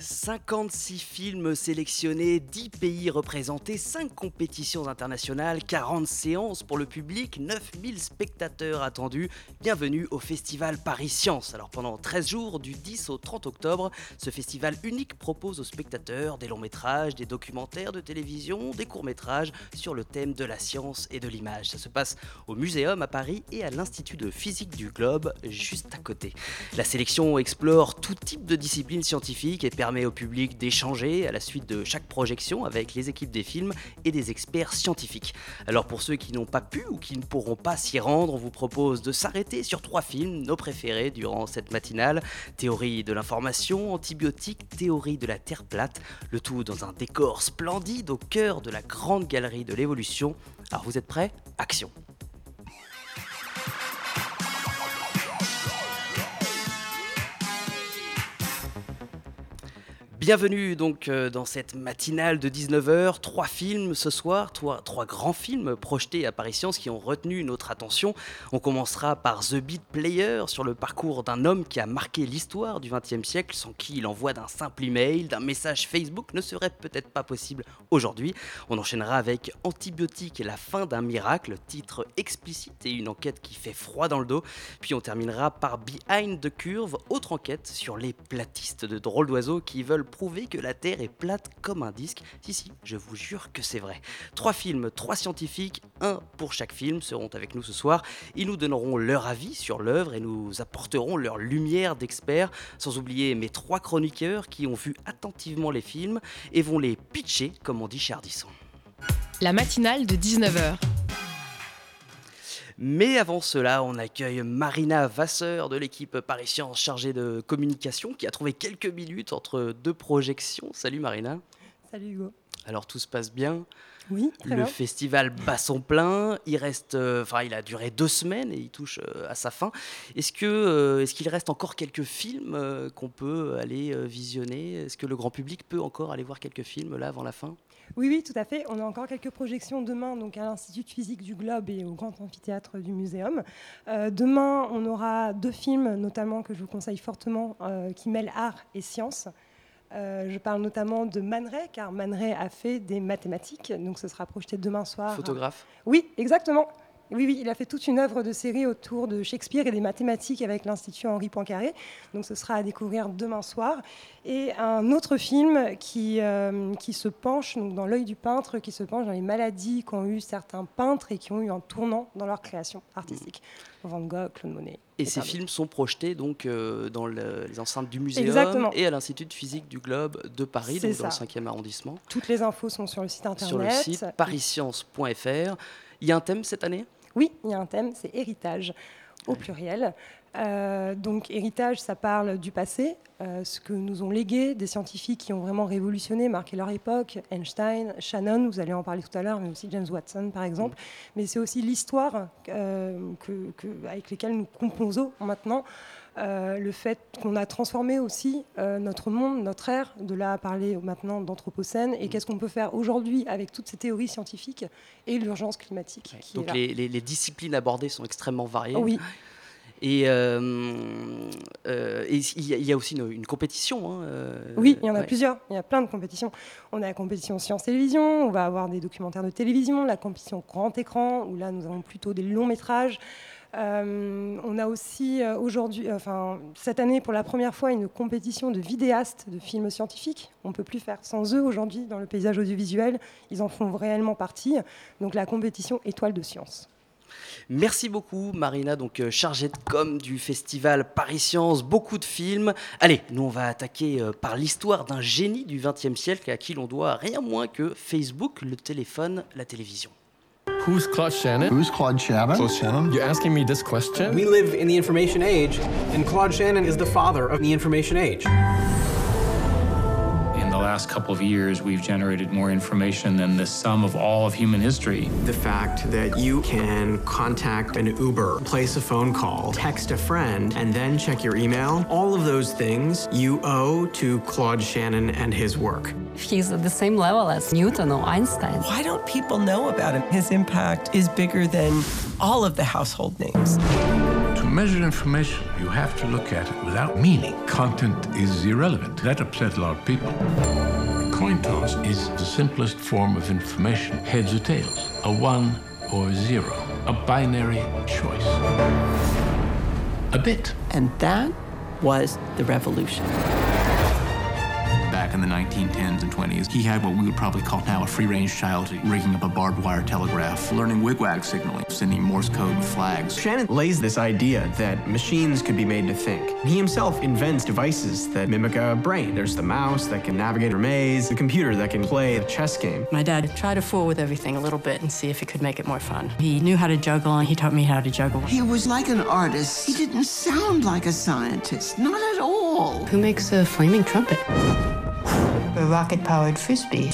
56 films sélectionnés, 10 pays représentés, 5 compétitions internationales, 40 séances pour le public, 9000 spectateurs attendus. Bienvenue au festival Paris Science. Alors pendant 13 jours, du 10 au 30 octobre, ce festival unique propose aux spectateurs des longs métrages, des documentaires de télévision, des courts métrages sur le thème de la science et de l'image. Ça se passe au Muséum à Paris et à l'Institut de physique du Globe juste à côté. La sélection explore tout type de disciplines scientifiques et permet au public d'échanger à la suite de chaque projection avec les équipes des films et des experts scientifiques. Alors pour ceux qui n'ont pas pu ou qui ne pourront pas s'y rendre, on vous propose de s'arrêter sur trois films, nos préférés durant cette matinale. Théorie de l'information, antibiotique, théorie de la Terre plate, le tout dans un décor splendide au cœur de la grande galerie de l'évolution. Alors vous êtes prêts? Action Bienvenue donc euh, dans cette matinale de 19h. Trois films ce soir, trois, grands films projetés à Paris Science qui ont retenu notre attention. On commencera par The Beat Player sur le parcours d'un homme qui a marqué l'histoire du XXe siècle sans qui l'envoi d'un simple email, d'un message Facebook ne serait peut-être pas possible aujourd'hui. On enchaînera avec Antibiotique et la fin d'un miracle, titre explicite et une enquête qui fait froid dans le dos. Puis on terminera par Behind the Curve, autre enquête sur les platistes de drôles d'oiseaux qui veulent que la Terre est plate comme un disque. Si, si, je vous jure que c'est vrai. Trois films, trois scientifiques, un pour chaque film seront avec nous ce soir. Ils nous donneront leur avis sur l'œuvre et nous apporteront leur lumière d'experts, sans oublier mes trois chroniqueurs qui ont vu attentivement les films et vont les pitcher, comme on dit chez. La matinale de 19h. Mais avant cela, on accueille Marina Vasseur de l'équipe Paris Science chargée de communication qui a trouvé quelques minutes entre deux projections. Salut Marina. Salut Hugo. Alors tout se passe bien Oui, très Le bien. festival bat son plein. Il reste, euh, enfin, il a duré deux semaines et il touche euh, à sa fin. Est-ce que, euh, est-ce qu'il reste encore quelques films qu'on peut aller visionner? Est-ce que le grand public peut encore aller voir quelques films là avant la fin? Oui, oui, tout à fait. On a encore quelques projections demain donc à l'Institut de physique du Globe et au Grand Amphithéâtre du Muséum. Euh, demain, on aura deux films, notamment que je vous conseille fortement, euh, qui mêlent art et science. Euh, je parle notamment de Man Ray, car Man Ray a fait des mathématiques, donc ce sera projeté demain soir. Photographe Oui, exactement. Oui, oui, il a fait toute une œuvre de série autour de Shakespeare et des mathématiques avec l'Institut Henri Poincaré. Donc ce sera à découvrir demain soir. Et un autre film qui, euh, qui se penche donc dans l'œil du peintre, qui se penche dans les maladies qu'ont eu certains peintres et qui ont eu un tournant dans leur création artistique. Van Gogh, Claude Monet. Et ces films sont projetés donc euh, dans le- les enceintes du muséum Exactement. et à l'Institut de physique du Globe de Paris, donc dans le ça. 5e arrondissement. Toutes les infos sont sur le site internet. Sur le site parisscience.fr. Il y a un thème cette année? Oui, il y a un thème, c'est héritage au pluriel. Euh, donc héritage, ça parle du passé, euh, ce que nous ont légué des scientifiques qui ont vraiment révolutionné, marqué leur époque, Einstein, Shannon, vous allez en parler tout à l'heure, mais aussi James Watson par exemple. Mais c'est aussi l'histoire euh, que- que- avec lesquelles nous composons maintenant. Euh, le fait qu'on a transformé aussi euh, notre monde, notre ère, de là à parler maintenant d'anthropocène, et qu'est-ce qu'on peut faire aujourd'hui avec toutes ces théories scientifiques et l'urgence climatique. qui est Donc là. les, les- les disciplines abordées sont extrêmement variées. Oui, Et euh, euh, il y, a- il y a aussi une, une compétition. hein, euh, oui, il y en a ouais. plusieurs. Il y a plein de compétitions. On a la compétition science télévision, on va avoir des documentaires de télévision, la compétition grand écran, où là nous avons plutôt des longs métrages. Euh, on a aussi euh, aujourd'hui, enfin cette année pour la première fois, une compétition de vidéastes de films scientifiques. On peut plus faire sans eux aujourd'hui dans le paysage audiovisuel. Ils en font réellement partie. Donc la compétition étoile de science. Merci beaucoup Marina, donc euh, chargée de com du festival Paris Science, beaucoup de films. Allez, nous on va attaquer euh, par l'histoire d'un génie du XXe siècle à qui l'on doit rien moins que Facebook, le téléphone, la télévision. Who's Claude Shannon? Who's Claude Shannon? Claude Shannon. You're asking me this question? We live in the information age, and Claude Shannon is the father of the information age. Last couple of years, we've generated more information than the sum of all of human history. The fact that you can contact an Uber, place a phone call, text a friend, and then check your email, all of those things you owe to Claude Shannon and his work. He's at the same level as Newton or Einstein. Why don't people know about him? His impact is bigger than all of the household names. To measure information, you have to look at it without meaning. Content is irrelevant. That upset a lot of people. Coin toss is the simplest form of information, heads or tails, a one or a zero, a binary choice. A bit. And that was the revolution. Back in the 1910s and 20s, he had what we would probably call now a free-range child, rigging up a barbed wire telegraph, learning wigwag signaling, sending Morse code with flags. Shannon lays this idea that machines could be made to think. He himself invents devices that mimic a brain. There's the mouse that can navigate a maze, the computer that can play a chess game. My dad tried to fool with everything a little bit and see if he could make it more fun. He knew how to juggle and he taught me how to juggle. He was like an artist. He didn't sound like a scientist, not at all. Who makes a flaming trumpet? A rocket powered frisbee.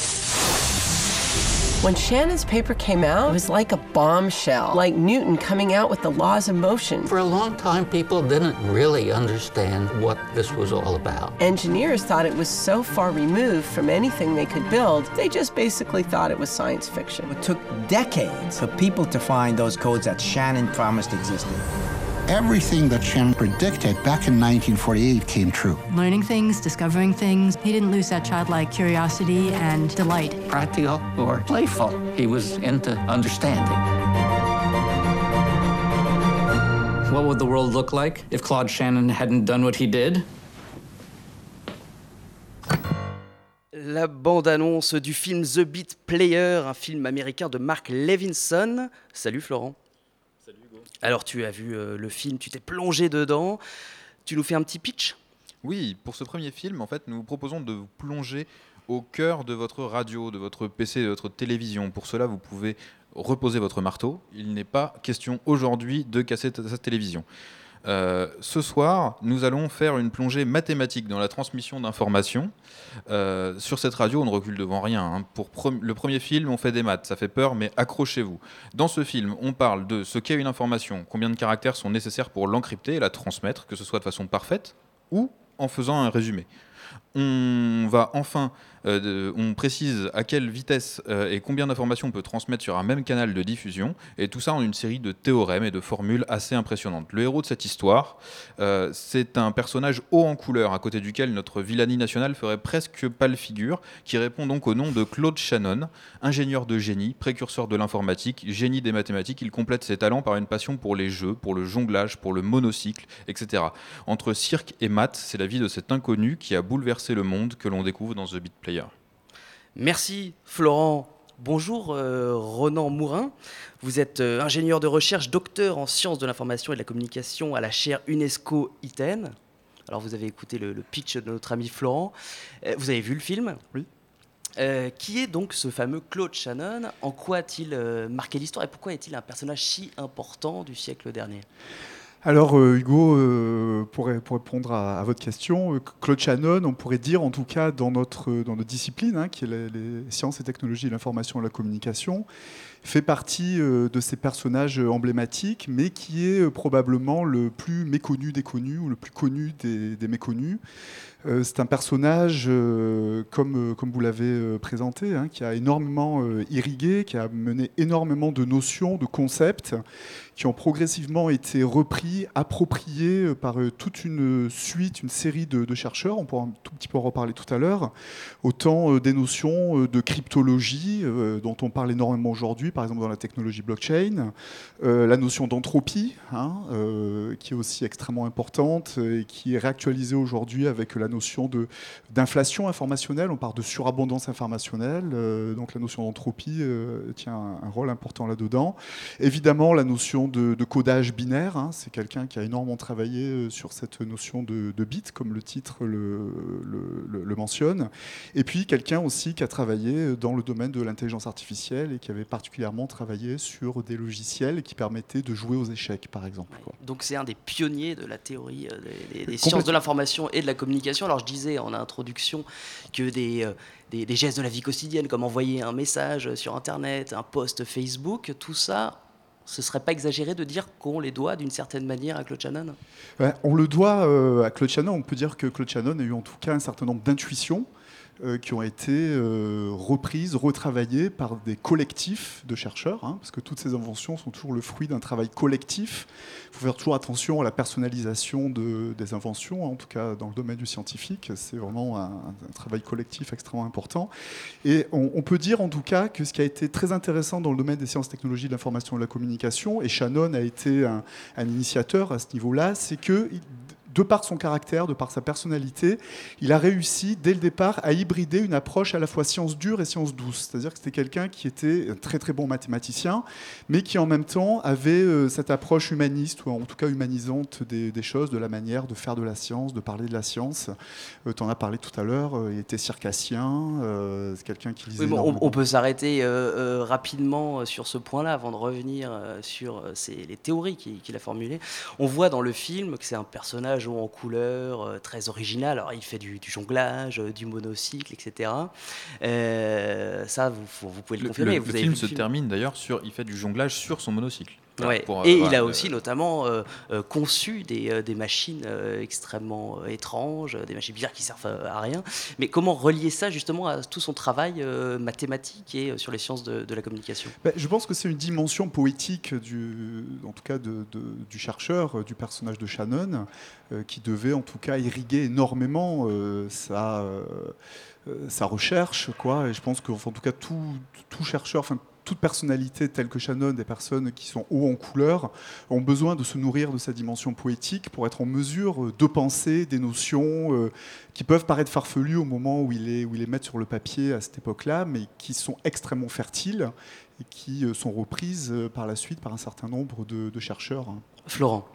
When Shannon's paper came out, it was like a bombshell, like Newton coming out with the laws of motion. For a long time, people didn't really understand what this was all about. Engineers thought it was so far removed from anything they could build, they just basically thought it was science fiction. It took decades for people to find those codes that Shannon promised existed. Everything that Shannon predicted back in 1948 came true. Learning things, discovering things. He didn't lose that childlike curiosity and delight. Practical or playful. He was into understanding. What would the world look like if Claude Shannon hadn't done what he did? La bande-annonce du film The Beat Player, un film américain de Mark Levinson. Salut Florent. Alors tu as vu euh, le film, tu t'es plongé dedans. Tu nous fais un petit pitch? Oui, pour ce premier film, en fait, nous vous proposons de vous plonger au cœur de votre radio, de votre PC, de votre télévision. Pour cela, vous pouvez reposer votre marteau. Il n'est pas question aujourd'hui de casser cette télévision. Euh, ce soir, nous allons faire une plongée mathématique dans la transmission d'informations. Euh, sur cette radio, on ne recule devant rien. Hein. Pour le premier film, on fait des maths, ça fait peur, mais accrochez-vous. Dans ce film, on parle de ce qu'est une information, combien de caractères sont nécessaires pour l'encrypter et la transmettre, que ce soit de façon parfaite ou en faisant un résumé. On va enfin, euh, on précise à quelle vitesse euh, et combien d'informations on peut transmettre sur un même canal de diffusion, et tout ça en une série de théorèmes et de formules assez impressionnantes. Le héros de cette histoire, euh, c'est un personnage haut en couleur, à côté duquel notre villanie nationale ferait presque pâle figure, qui répond donc au nom de Claude Shannon, ingénieur de génie, précurseur de l'informatique, génie des mathématiques. Il complète ses talents par une passion pour les jeux, pour le jonglage, pour le monocycle, etc. Entre cirque et maths, c'est la vie de cet inconnu qui a bouleversé le monde que l'on découvre dans The Beat Player. Merci Florent. Bonjour euh, Ronan Mourin. Vous êtes euh, ingénieur de recherche, docteur en sciences de l'information et de la communication à la chaire UNESCO ITEN. Alors vous avez écouté le, le pitch de notre ami Florent. Euh, vous avez vu le film Oui. Qui est donc ce fameux Claude Shannon En quoi a-t-il marqué l'histoire et pourquoi est-il un personnage si important du siècle dernier? Alors euh, Hugo, euh, pour, répondre à, votre question, euh, Claude Shannon, on pourrait dire en tout cas dans notre, discipline, hein, qui est les, sciences et technologies, l'information et la communication, fait partie euh, de ces personnages emblématiques, mais qui est euh, probablement le plus méconnu des connus ou le plus connu des, méconnus. Euh, c'est un personnage, comme, comme vous l'avez présenté, hein, qui a énormément irrigué, qui a mené énormément de notions, de concepts, qui ont progressivement été repris, appropriés par toute une suite, une série de, de, chercheurs, on pourra un tout petit peu en reparler tout à l'heure, autant des notions de cryptologie, dont on parle énormément aujourd'hui, par exemple dans la technologie blockchain, euh, la notion d'entropie, hein, euh, qui est aussi extrêmement importante et qui est réactualisée aujourd'hui avec la notion d'inflation informationnelle, on parle de surabondance informationnelle, euh, donc la notion d'entropie tient un, rôle important là-dedans. Évidemment, la notion de, codage binaire, hein, c'est quelqu'un qui a énormément travaillé sur cette notion de, bit, comme le titre le mentionne, et puis quelqu'un aussi qui a travaillé dans le domaine de l'intelligence artificielle et qui avait particulièrement travaillé sur des logiciels qui permettaient de jouer aux échecs, par exemple. Quoi. Donc c'est un des pionniers de la théorie des, des sciences de l'information et de la communication. Alors je disais en introduction que des, des, des gestes de la vie quotidienne, comme envoyer un message sur Internet, un post Facebook, tout ça, ce serait pas exagéré de dire qu'on les doit d'une certaine manière à Claude Shannon? On le doit euh, à Claude Shannon. On peut dire que Claude Shannon a eu en tout cas un certain nombre d'intuitions euh, qui ont été euh, reprises, retravaillées par des collectifs de chercheurs, hein, parce que toutes ces inventions sont toujours le fruit d'un travail collectif. Il faut faire toujours attention à la personnalisation de, des inventions, hein, en tout cas dans le domaine du scientifique. C'est vraiment un, travail collectif extrêmement important. Et on, on, peut dire en tout cas que ce qui a été très intéressant dans le domaine des sciences, technologies de l'information et de la communication, et Shannon a été un, un initiateur à ce niveau-là, c'est que de par son caractère, de par sa personnalité, il a réussi dès le départ à hybrider une approche à la fois science dure et science douce. C'est-à-dire que c'était quelqu'un qui était un très très bon mathématicien, mais qui en même temps avait euh, cette approche humaniste, ou en tout cas humanisante des, des, choses, de la manière de faire de la science, de parler de la science. Euh, tu en as parlé tout à l'heure, euh, il était circassien, euh, c'est quelqu'un qui lisait... Oui, bon, on, on, peut s'arrêter euh, rapidement sur ce point-là avant de revenir sur les théories qu'il qu a formulées. On voit dans le film que c'est un personnage en couleur, euh, très original. Alors, il fait du, du jonglage, euh, du monocycle, etc. Euh, ça, vous, vous, pouvez le, le confirmer. Le, vous le film se film. termine d'ailleurs sur. Il fait du jonglage sur son monocycle. Ouais. Pour, et il a aussi notamment euh, euh, conçu des, euh, des machines extrêmement étranges, des machines bizarres qui servent à rien. Mais comment relier ça justement à tout son travail mathématique et sur les sciences de, de la communication? Ben, Je pense que c'est une dimension poétique, du, en tout cas de, de, du chercheur, du personnage de Shannon, qui devait en tout cas irriguer énormément sa, sa recherche. Quoi. Et je pense que, enfin, en tout cas, tout, tout chercheur, enfin, toute personnalité telle que Shannon, des personnes qui sont haut en couleur, ont besoin de se nourrir de sa dimension poétique pour être en mesure de penser des notions euh, qui peuvent paraître farfelues au moment où ils les, où ils les mettent sur le papier à cette époque-là, mais qui sont extrêmement fertiles et qui euh, sont reprises euh, par la suite par un certain nombre de, de chercheurs. Florent.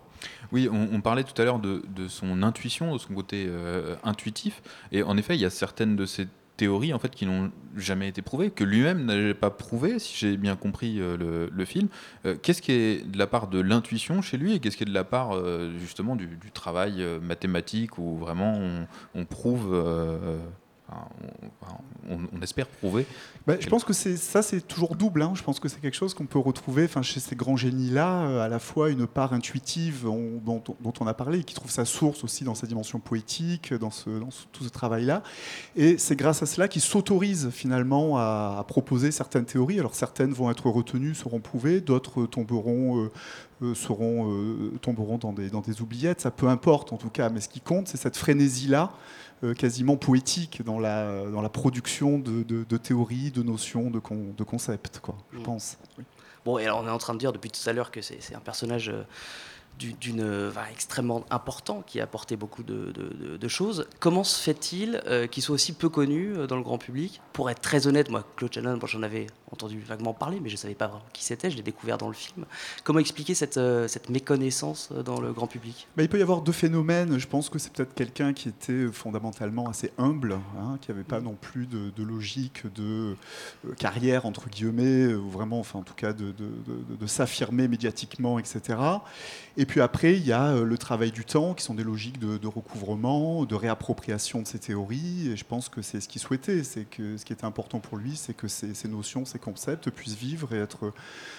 Oui, on, on, parlait tout à l'heure de, de, son intuition, de son côté euh, intuitif, et en effet, il y a certaines de ces théories en fait qui n'ont jamais été prouvées, que lui-même n'avait pas prouvé, si j'ai bien compris euh, le, film. Euh, qu'est-ce qui est de la part de l'intuition chez lui et qu'est-ce qui est de la part euh, justement du, travail mathématique où vraiment on prouve on, espère prouver. Bah, je pense que ça, c'est toujours double. Hein. Je pense que c'est quelque chose qu'on peut retrouver chez ces grands génies-là, euh, à la fois une part intuitive on, dont, on a parlé, qui trouve sa source aussi dans sa dimension poétique, dans, tout ce travail-là. Et c'est grâce à cela qu'il s'autorise finalement à, proposer certaines théories. Alors certaines vont être retenues, seront prouvées, d'autres tomberont. Euh, euh, tomberont dans des, dans des oubliettes, ça peu importe en tout cas, mais ce qui compte, c'est cette frénésie-là, quasiment poétique dans la, dans la production de, de, de théories, de notions, de, con, de concepts, quoi, je mmh. pense. Oui. Bon, et alors on est en train de dire depuis tout à l'heure que c'est un personnage euh, d'une enfin, extrêmement important qui a apporté beaucoup de, de, de choses. Comment se fait-il euh, qu'il soit aussi peu connu euh, dans le grand public? Pour être très honnête, moi, Claude Shannon, bon, j'en avais entendu vaguement parler, mais je ne savais pas vraiment qui c'était, je l'ai découvert dans le film. Comment expliquer cette, euh, cette méconnaissance euh, dans le grand public? Bah, Il peut y avoir deux phénomènes. Je pense que c'est peut-être quelqu'un qui était fondamentalement assez humble, hein, qui n'avait pas non plus de, de logique de euh, carrière, entre guillemets, ou vraiment, enfin, en tout cas, de, de, de s'affirmer médiatiquement, etc. Et puis après, il y a le travail du temps, qui sont des logiques de, de recouvrement, de réappropriation de ces théories. Et je pense que c'est ce qu'il souhaitait. C'est que ce qui était important pour lui, c'est que ces, ces notions, ces concepts puissent vivre et être,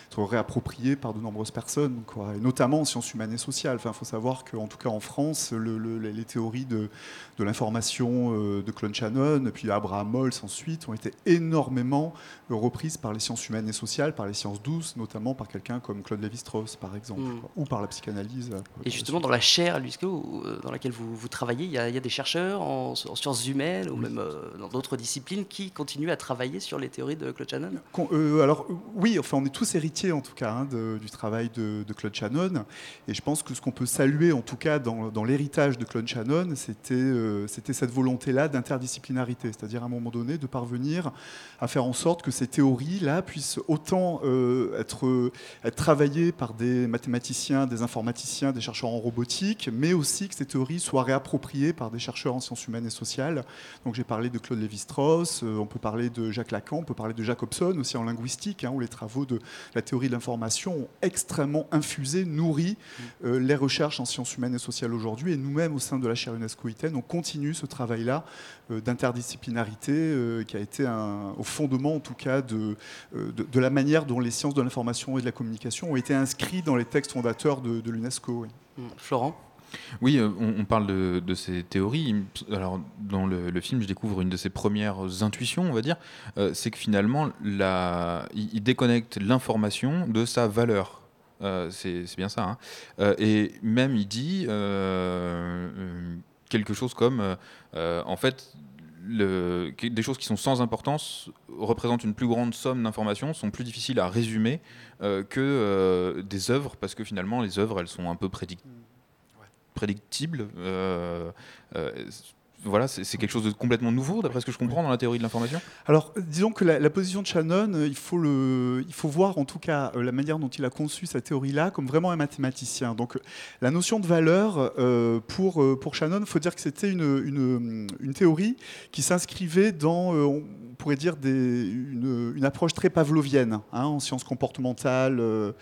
être réappropriés par de nombreuses personnes, quoi. Et notamment en sciences humaines et sociales. Il faut savoir qu'en tout cas en France, le, le, les théories de, de l'information euh, de Claude Shannon, puis Abraham Mols ensuite, ont été énormément reprises par les sciences humaines et sociales, par les sciences douces, notamment par quelqu'un comme Claude Lévi-Strauss, par exemple, mmh. ou par la psychanalyse. Euh, Et justement, dans la chaire euh, dans laquelle vous, vous travaillez, il y, a, il y, a, des chercheurs en, en sciences humaines ou oui. même euh, dans d'autres disciplines qui continuent à travailler sur les théories de Claude Shannon? Euh, Alors oui, enfin, on est tous héritiers en tout cas hein, du travail de, de, Claude Shannon. Et je pense que ce qu'on peut saluer en tout cas dans, l'héritage de Claude Shannon, c'était euh, cette volonté-là d'interdisciplinarité, c'est-à-dire à un moment donné de parvenir à faire en sorte que ces théories-là puissent autant euh, être, travaillées par des mathématiciens, des informaticiens, des chercheurs en robotique, mais aussi que ces théories soient réappropriées par des chercheurs en sciences humaines et sociales. Donc j'ai parlé de Claude Lévi-Strauss, on peut parler de Jacques Lacan, on peut parler de Jacques Hobson aussi en linguistique, hein, où les travaux de la théorie de l'information ont extrêmement infusé, nourri euh, les recherches en sciences humaines et sociales aujourd'hui. Et nous-mêmes, au sein de la chaire UNESCO ITEN, on continue ce travail-là euh, d'interdisciplinarité euh, qui a été un, au fondement, en tout cas, de, de, de, la manière dont les sciences de l'information et de la communication ont été inscrits dans les textes fondateurs de, de l'UNESCO. Oui. Florent? Oui, euh, on, parle de, ces théories. Alors, dans le, film, je découvre une de ses premières intuitions, on va dire, euh, c'est que finalement, il, déconnecte l'information de sa valeur. Euh, c'est bien ça. Hein. Et même, il dit quelque chose comme, en fait, des choses qui sont sans importance représentent une plus grande somme d'informations, sont plus difficiles à résumer que des œuvres, parce que finalement, les œuvres, elles sont un peu prédictibles prédictible. Euh, euh, voilà, c'est quelque chose de complètement nouveau, d'après ce que je comprends dans la théorie de l'information Alors, disons que la, position de Shannon, il faut, le, il faut voir en tout cas la manière dont il a conçu cette théorie-là comme vraiment un mathématicien. Donc, la notion de valeur, euh, pour, pour Shannon, il faut dire que c'était une, une, théorie qui s'inscrivait dans, euh, on pourrait dire, des, une, approche très pavlovienne hein, en sciences comportementales. Euh,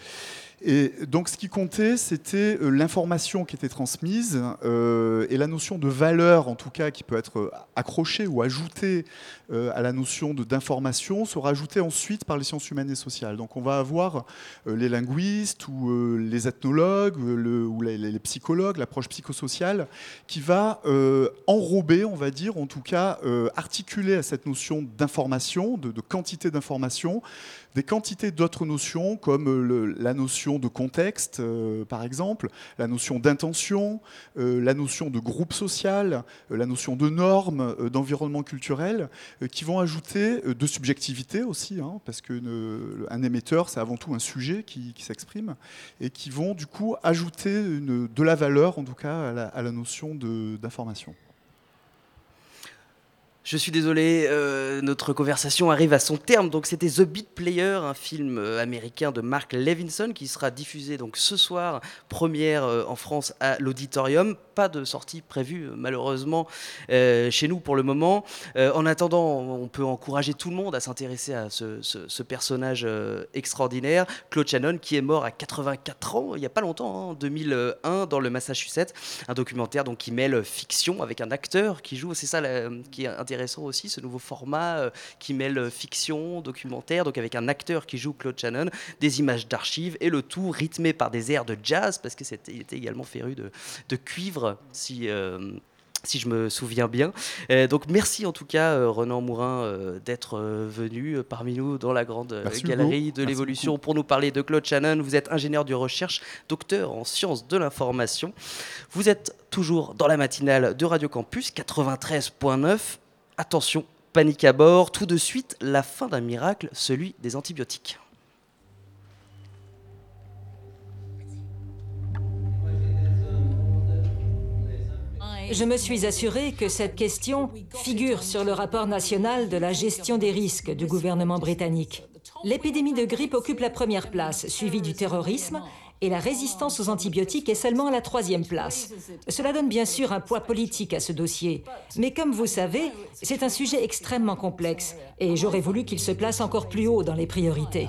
et donc, ce qui comptait, c'était euh, l'information qui était transmise euh, et la notion de valeur, en tout cas, qui peut être accrochée ou ajoutée euh, à la notion d'information, sera ajoutée ensuite par les sciences humaines et sociales. Donc, on va avoir euh, les linguistes ou euh, les ethnologues ou les, psychologues, l'approche psychosociale, qui va enrober, on va dire, en tout cas, articuler à cette notion d'information, de, quantité d'information, des quantités d'autres notions comme la notion de contexte, par exemple, la notion d'intention, la notion de groupe social, la notion de normes, d'environnement culturel, qui vont ajouter de subjectivité aussi, hein, parce qu'un émetteur, c'est avant tout un sujet qui, s'exprime, et qui vont du coup ajouter de la valeur, en tout cas, à la notion d'information. Je suis désolé, euh, notre conversation arrive à son terme. Donc c'était The Beat Player, un film euh, américain de Mark Levinson qui sera diffusé donc ce soir, première euh, en France à l'auditorium. Pas de sortie prévue malheureusement chez nous pour le moment. En attendant, on peut encourager tout le monde à s'intéresser à ce, personnage extraordinaire, Claude Shannon, qui est mort à 84 ans, il n'y a pas longtemps, hein, en 2001, dans le Massachusetts. Un documentaire donc qui mêle fiction avec un acteur qui joue. C'est ça qui est intéressant aussi, ce nouveau format euh, qui mêle fiction, documentaire, donc avec un acteur qui joue Claude Shannon, des images d'archives et le tout rythmé par des airs de jazz parce que c'était était également féru de, de cuivre si euh, si je me souviens bien. Euh, donc merci en tout cas euh, Renan Mourin euh, d'être euh, venu euh, parmi nous dans la grande merci galerie beaucoup. de l'évolution pour nous parler de Claude Shannon. Vous êtes ingénieur de recherche, docteur en sciences de l'information. Vous êtes toujours dans la matinale de Radio Campus 93.9. Attention, panique à bord. Tout de suite, la fin d'un miracle, celui des antibiotiques. Je me suis assuré que cette question figure sur le rapport national de la gestion des risques du gouvernement britannique. L'épidémie de grippe occupe la première place, suivie du terrorisme, et la résistance aux antibiotiques est seulement à la troisième place. Cela donne bien sûr un poids politique à ce dossier, mais comme vous savez, c'est un sujet extrêmement complexe, et j'aurais voulu qu'il se place encore plus haut dans les priorités.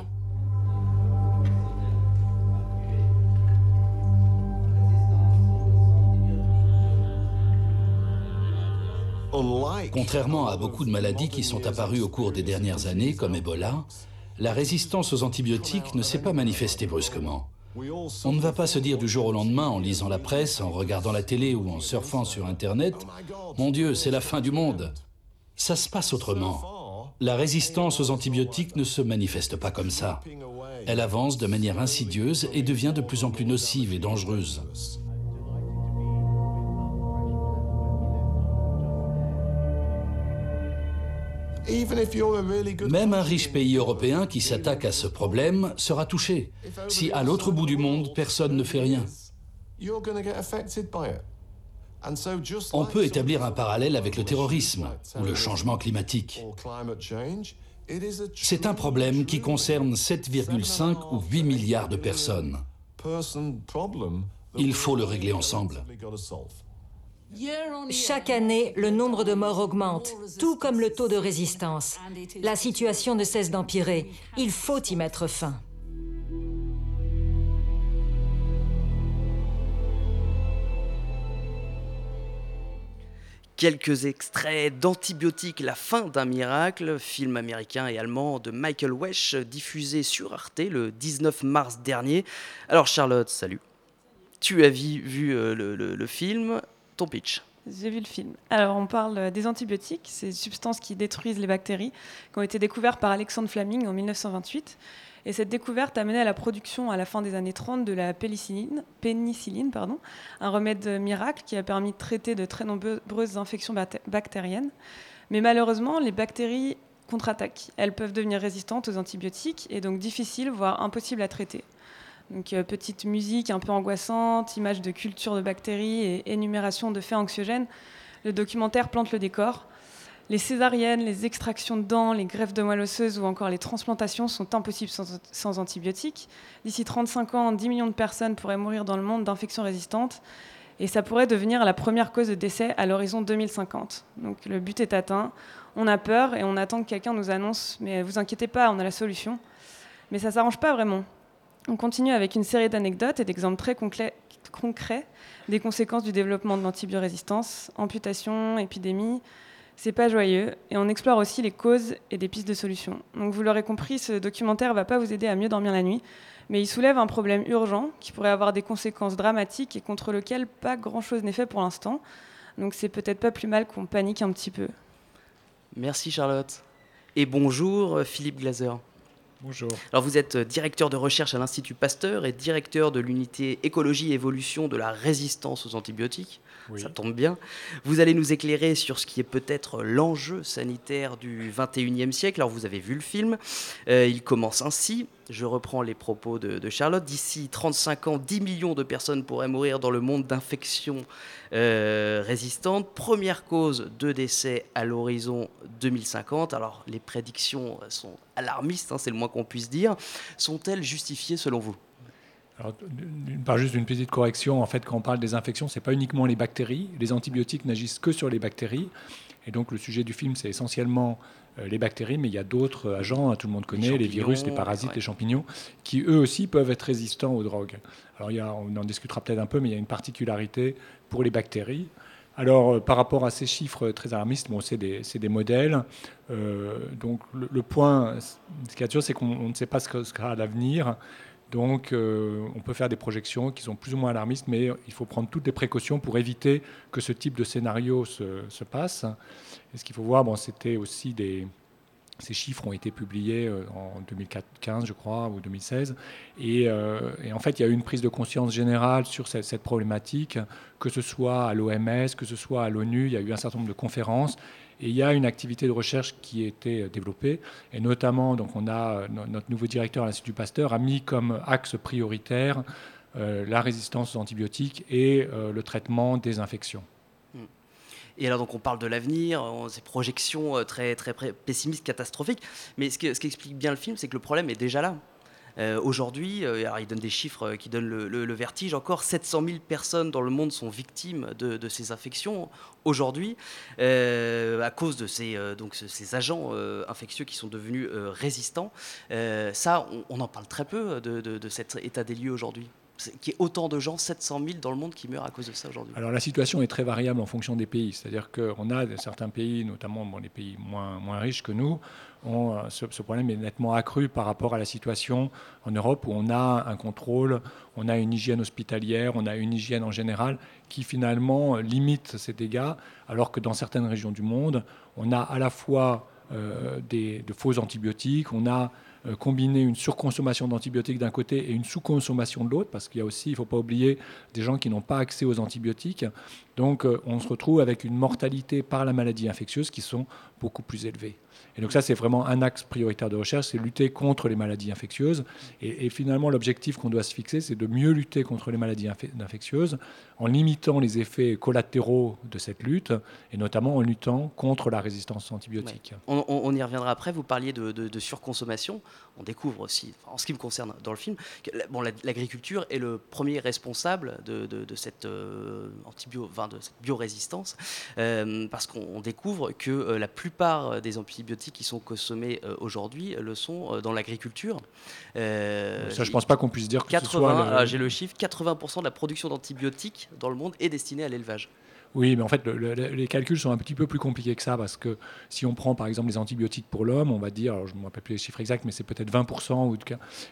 Contrairement à beaucoup de maladies qui sont apparues au cours des dernières années, comme Ebola, la résistance aux antibiotiques ne s'est pas manifestée brusquement. On ne va pas se dire du jour au lendemain en lisant la presse, en regardant la télé ou en surfant sur Internet « Mon Dieu, c'est la fin du monde !» Ça se passe autrement. La résistance aux antibiotiques ne se manifeste pas comme ça. Elle avance de manière insidieuse et devient de plus en plus nocive et dangereuse. Même un riche pays européen qui s'attaque à ce problème sera touché si à l'autre bout du monde personne ne fait rien. On peut établir un parallèle avec le terrorisme ou le changement climatique. C'est un problème qui concerne 7,5 ou 8 milliards de personnes. Il faut le régler ensemble. Chaque année, le nombre de morts augmente, tout comme le taux de résistance. La situation ne cesse d'empirer. Il faut y mettre fin. Quelques extraits d'Antibiotiques, la fin d'un miracle, film américain et allemand de Michael Wesch, diffusé sur Arte le 19 mars dernier. Alors Charlotte, salut. Tu as vu, euh, le film, J'ai vu le film. Alors, on parle des antibiotiques, ces substances qui détruisent les bactéries, qui ont été découvertes par Alexandre Fleming en 1928. Et cette découverte a mené à la production à la fin des années 30 de la pénicilline, un remède miracle qui a permis de traiter de très nombreuses infections bacté- bactériennes. Mais malheureusement, les bactéries contre-attaquent. Elles peuvent devenir résistantes aux antibiotiques et donc difficiles, voire impossibles à traiter. Donc, euh, petite musique un peu angoissante, images de culture de bactéries et énumération de faits anxiogènes. Le documentaire plante le décor. Les césariennes, les extractions de dents, les greffes de moelle osseuse ou encore les transplantations sont impossibles sans, sans antibiotiques. D'ici 35 ans, 10 millions de personnes pourraient mourir dans le monde d'infections résistantes. Et ça pourrait devenir la première cause de décès à l'horizon 2050. Donc le but est atteint. On a peur et on attend que quelqu'un nous annonce. Mais vous inquiétez pas, on a la solution. Mais ça s'arrange pas vraiment. On continue avec une série d'anecdotes et d'exemples très concrets des conséquences du développement de l'antibiorésistance, amputation, épidémie. C'est pas joyeux et on explore aussi les causes et des pistes de solutions. Donc vous l'aurez compris, ce documentaire va pas vous aider à mieux dormir la nuit, mais il soulève un problème urgent qui pourrait avoir des conséquences dramatiques et contre lequel pas grand-chose n'est fait pour l'instant. Donc c'est peut-être pas plus mal qu'on panique un petit peu. Merci Charlotte. Et bonjour euh, Philippe Glaser. Bonjour. Alors vous êtes euh, directeur de recherche à l'Institut Pasteur et directeur de l'unité écologie et évolution de la résistance aux antibiotiques. Ça tombe bien. Vous allez nous éclairer sur ce qui est peut-être l'enjeu sanitaire du 21e siècle. Alors vous avez vu le film. Euh, il commence ainsi. Je reprends les propos de, de Charlotte. D'ici 35 ans, 10 millions de personnes pourraient mourir dans le monde d'infections euh, résistantes. Première cause de décès à l'horizon 2050. Alors les prédictions sont alarmistes, hein, c'est le moins qu'on puisse dire. Sont-elles justifiées selon vous? Alors, d'une part, juste une petite correction. En fait, quand on parle des infections, ce n'est pas uniquement les bactéries. Les antibiotiques n'agissent que sur les bactéries. Et donc, le sujet du film, c'est essentiellement euh, les bactéries, mais il y a d'autres agents, hein, tout le monde connaît, les, virus, les parasites, ouais. les champignons, qui eux aussi peuvent être résistants aux drogues. Alors, il y a, on en discutera peut-être un peu, mais il y a une particularité pour les bactéries. Alors, euh, par rapport à ces chiffres très alarmistes, bon, c'est des, des modèles. Euh, donc, le, point, ce a de sûr, c'est qu'on on ne sait pas ce que sera l'avenir. Donc, euh, on peut faire des projections qui sont plus ou moins alarmistes, mais il faut prendre toutes les précautions pour éviter que ce type de scénario se, se passe. Et ce qu'il faut voir, bon, c'était aussi des. Ces chiffres ont été publiés euh, en 2015, je crois, ou 2016. Et, euh, et en fait, il y a eu une prise de conscience générale sur cette, problématique, que ce soit à l'OMS, que ce soit à l'ONU. Il y a eu un certain nombre de conférences. Et il y a une activité de recherche qui a été euh, développée. Et notamment, donc, on a, no- notre nouveau directeur à l'Institut Pasteur a mis comme axe prioritaire la résistance aux antibiotiques et le traitement des infections. Et alors donc on parle de l'avenir, ces projections euh, très, très pessimistes, catastrophiques. Mais ce, qui explique bien le film, c'est que le problème est déjà là. Euh, Aujourd'hui, euh, il donne des chiffres qui donnent le, vertige. Encore 700 000 personnes dans le monde sont victimes de, ces infections aujourd'hui à cause de ces, agents infectieux qui sont devenus résistants. Ça, on, en parle très peu de- de cet état des lieux aujourd'hui. Qu'il y ait autant de gens, 700 000 dans le monde, qui meurent à cause de ça aujourd'hui. Alors la situation est très variable en fonction des pays. C'est-à-dire qu'on a certains pays, notamment bon, les pays moins, moins riches que nous, euh, ce, problème est nettement accru par rapport à la situation en Europe où on a un contrôle, on a une hygiène hospitalière, on a une hygiène en général qui finalement limite ces dégâts, alors que dans certaines régions du monde, on a à la fois euh, des, de faux antibiotiques, on a euh, combiné une surconsommation d'antibiotiques d'un côté et une sous-consommation de l'autre, parce qu'il y a aussi, il ne faut pas oublier, des gens qui n'ont pas accès aux antibiotiques. Donc euh, on se retrouve avec une mortalité par la maladie infectieuse qui sont beaucoup plus élevées. Donc ça, c'est vraiment un axe prioritaire de recherche, c'est lutter contre les maladies infectieuses. Et, finalement, l'objectif qu'on doit se fixer, c'est de mieux lutter contre les maladies inf- infectieuses en limitant les effets collatéraux de cette lutte, et notamment en luttant contre la résistance aux antibiotiques. On, y reviendra après. Vous parliez de surconsommation. On découvre aussi, en ce qui me concerne dans le film, que bon, l'agriculture est le premier responsable de, cette, antibio, de cette biorésistance, parce qu'on découvre que la plupart des antibiotiques qui sont consommés aujourd'hui le sont dans l'agriculture. Ça, je pense pas qu'on puisse dire que 80, ah, J'ai le chiffre, 80% de la production d'antibiotiques dans le monde est destinée à l'élevage. Oui, mais en fait, les calculs sont un petit peu plus compliqués que ça parce que si on prend par exemple les antibiotiques pour l'homme, on va dire, je ne me rappelle plus les chiffres exacts, mais c'est peut-être 20% ou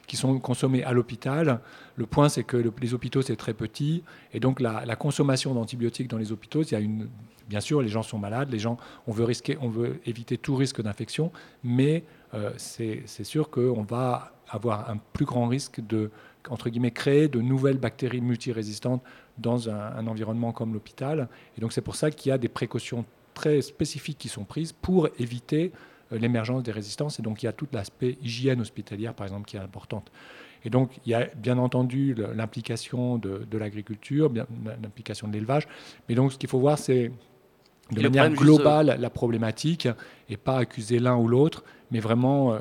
qui sont consommés à l'hôpital. Le point, c'est que les hôpitaux, c'est très petit. Et donc, la, consommation d'antibiotiques dans les hôpitaux, il y a une. Bien sûr, les gens sont malades, les gens, on veut, risquer, on veut éviter tout risque d'infection, mais euh, c'est sûr qu'on va avoir un plus grand risque de entre guillemets, créer de nouvelles bactéries multirésistantes dans un, environnement comme l'hôpital. Et donc c'est pour ça qu'il y a des précautions très spécifiques qui sont prises pour éviter euh, l'émergence des résistances. Et donc il y a tout l'aspect hygiène hospitalière, par exemple, qui est importante. Et donc il y a bien entendu l'implication de, l'agriculture, l'implication de l'élevage. Mais donc ce qu'il faut voir, c'est de manière globale la problématique et pas accuser l'un ou l'autre, mais vraiment euh,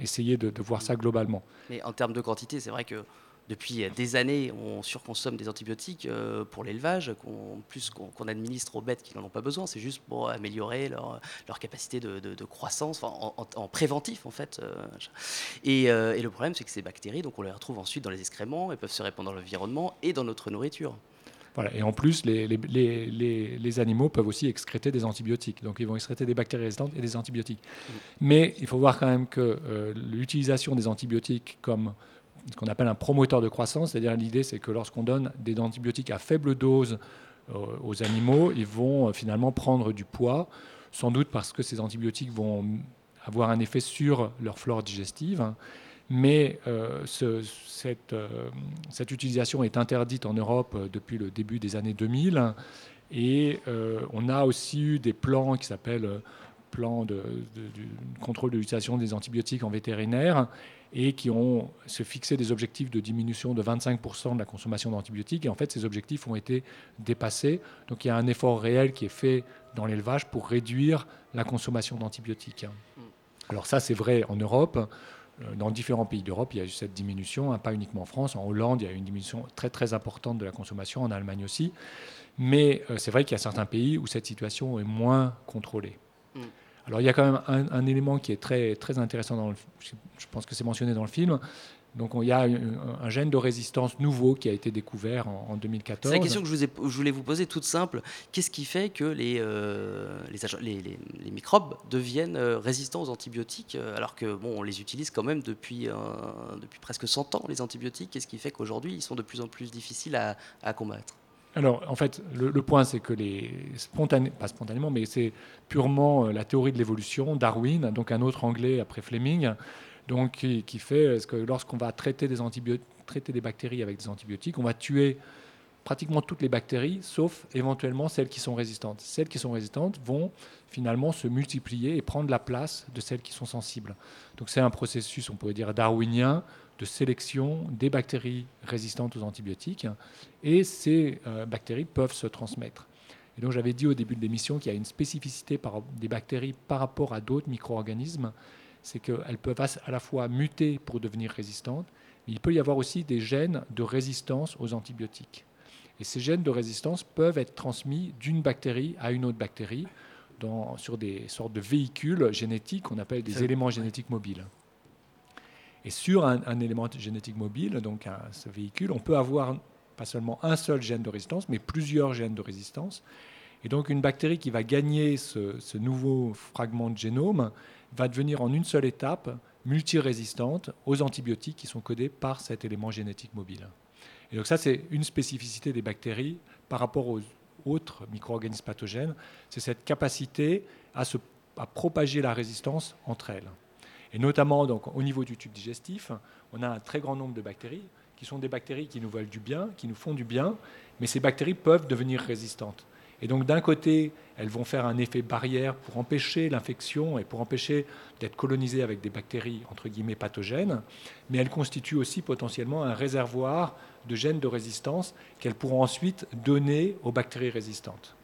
essayer de, voir ça globalement. Mais en termes de quantité, c'est vrai que depuis des années, on surconsomme des antibiotiques euh, pour l'élevage, plus qu'on administre aux bêtes qui n'en ont pas besoin. C'est juste pour améliorer leur, leur capacité de, croissance, en, préventif en fait. Euh, euh, et, le problème, c'est que ces bactéries, donc on les retrouve ensuite dans les excréments, elles peuvent se répandre dans l'environnement et dans notre nourriture. Voilà. Et en plus, les, les, les, les, animaux peuvent aussi excréter des antibiotiques. Donc, ils vont excréter des bactéries résistantes et des antibiotiques. Mmh. Mais il faut voir quand même que l'utilisation des antibiotiques comme ce qu'on appelle un promoteur de croissance. C'est-à-dire l'idée, c'est que lorsqu'on donne des antibiotiques à faible dose euh, aux animaux, ils vont euh, finalement prendre du poids, sans doute parce que ces antibiotiques vont avoir un effet sur leur flore digestive. Mais euh, cette, utilisation est interdite en Europe depuis le début des années 2000. Et on a aussi eu des plans qui s'appellent plans de, de, contrôle de l'utilisation des antibiotiques en vétérinaire et qui ont se fixé des objectifs de diminution de 25% de la consommation d'antibiotiques. Et en fait, ces objectifs ont été dépassés. Donc il y a un effort réel qui est fait dans l'élevage pour réduire la consommation d'antibiotiques. Alors ça, c'est vrai en Europe. Euh, dans différents pays d'Europe, il y a eu cette diminution, hein, pas uniquement en France. En Hollande, il y a eu une diminution très très importante de la consommation, en Allemagne aussi. Mais euh, c'est vrai qu'il y a certains pays où cette situation est moins contrôlée. Alors il y a quand même un, élément qui est très, très intéressant, dans le, je pense que c'est mentionné dans le film. Donc il y a un, gène de résistance nouveau qui a été découvert en, 2014. C'est la question que je, vous ai, voulais vous poser toute simple. Qu'est-ce qui fait que les, euh, les, microbes deviennent euh, résistants aux antibiotiques euh, alors que bon, on les utilise quand même depuis, depuis presque 100 ans, les antibiotiques Qu'est-ce qui fait qu'aujourd'hui ils sont de plus en plus difficiles à combattre? Alors, en fait, le, point, c'est que les spontané, pas spontanément, mais c'est purement euh, la théorie de l'évolution, Darwin, donc un autre anglais après Fleming, donc qui, fait que lorsqu'on va traiter des, traiter des bactéries avec des antibiotiques, on va tuer pratiquement toutes les bactéries, sauf éventuellement celles qui sont résistantes. Celles qui sont résistantes vont finalement se multiplier et prendre la place de celles qui sont sensibles. Donc c'est un processus, on pourrait dire, darwinien de sélection des bactéries résistantes aux antibiotiques et ces euh, bactéries peuvent se transmettre. Et donc j'avais dit au début de l'émission qu'il y a une spécificité par, des bactéries par rapport à d'autres micro-organismes, c'est qu'elles peuvent à la fois muter pour devenir résistantes, mais il peut y avoir aussi des gènes de résistance aux antibiotiques. Et ces gènes de résistance peuvent être transmis d'une bactérie à une autre bactérie dans, sur des sortes de véhicules génétiques qu'on appelle des éléments génétiques mobiles. Et sur un, élément génétique mobile, donc ce véhicule, on peut avoir pas seulement un seul gène de résistance, mais plusieurs gènes de résistance. Et donc une bactérie qui va gagner ce, nouveau fragment de génome va devenir en une seule étape multirésistante aux antibiotiques qui sont codés par cet élément génétique mobile. Et donc ça, c'est une spécificité des bactéries par rapport aux autres micro-organismes pathogènes, c'est cette capacité à, se, à propager la résistance entre elles. Et notamment donc, au niveau du tube digestif, on a un très grand nombre de bactéries qui sont des bactéries qui nous veulent du bien, qui nous font du bien, mais ces bactéries peuvent devenir résistantes. Et donc d'un côté, elles vont faire un effet barrière pour empêcher l'infection et pour empêcher d'être colonisées avec des bactéries entre guillemets pathogènes, mais elles constituent aussi potentiellement un réservoir de gènes de résistance qu'elles pourront ensuite donner aux bactéries résistantes.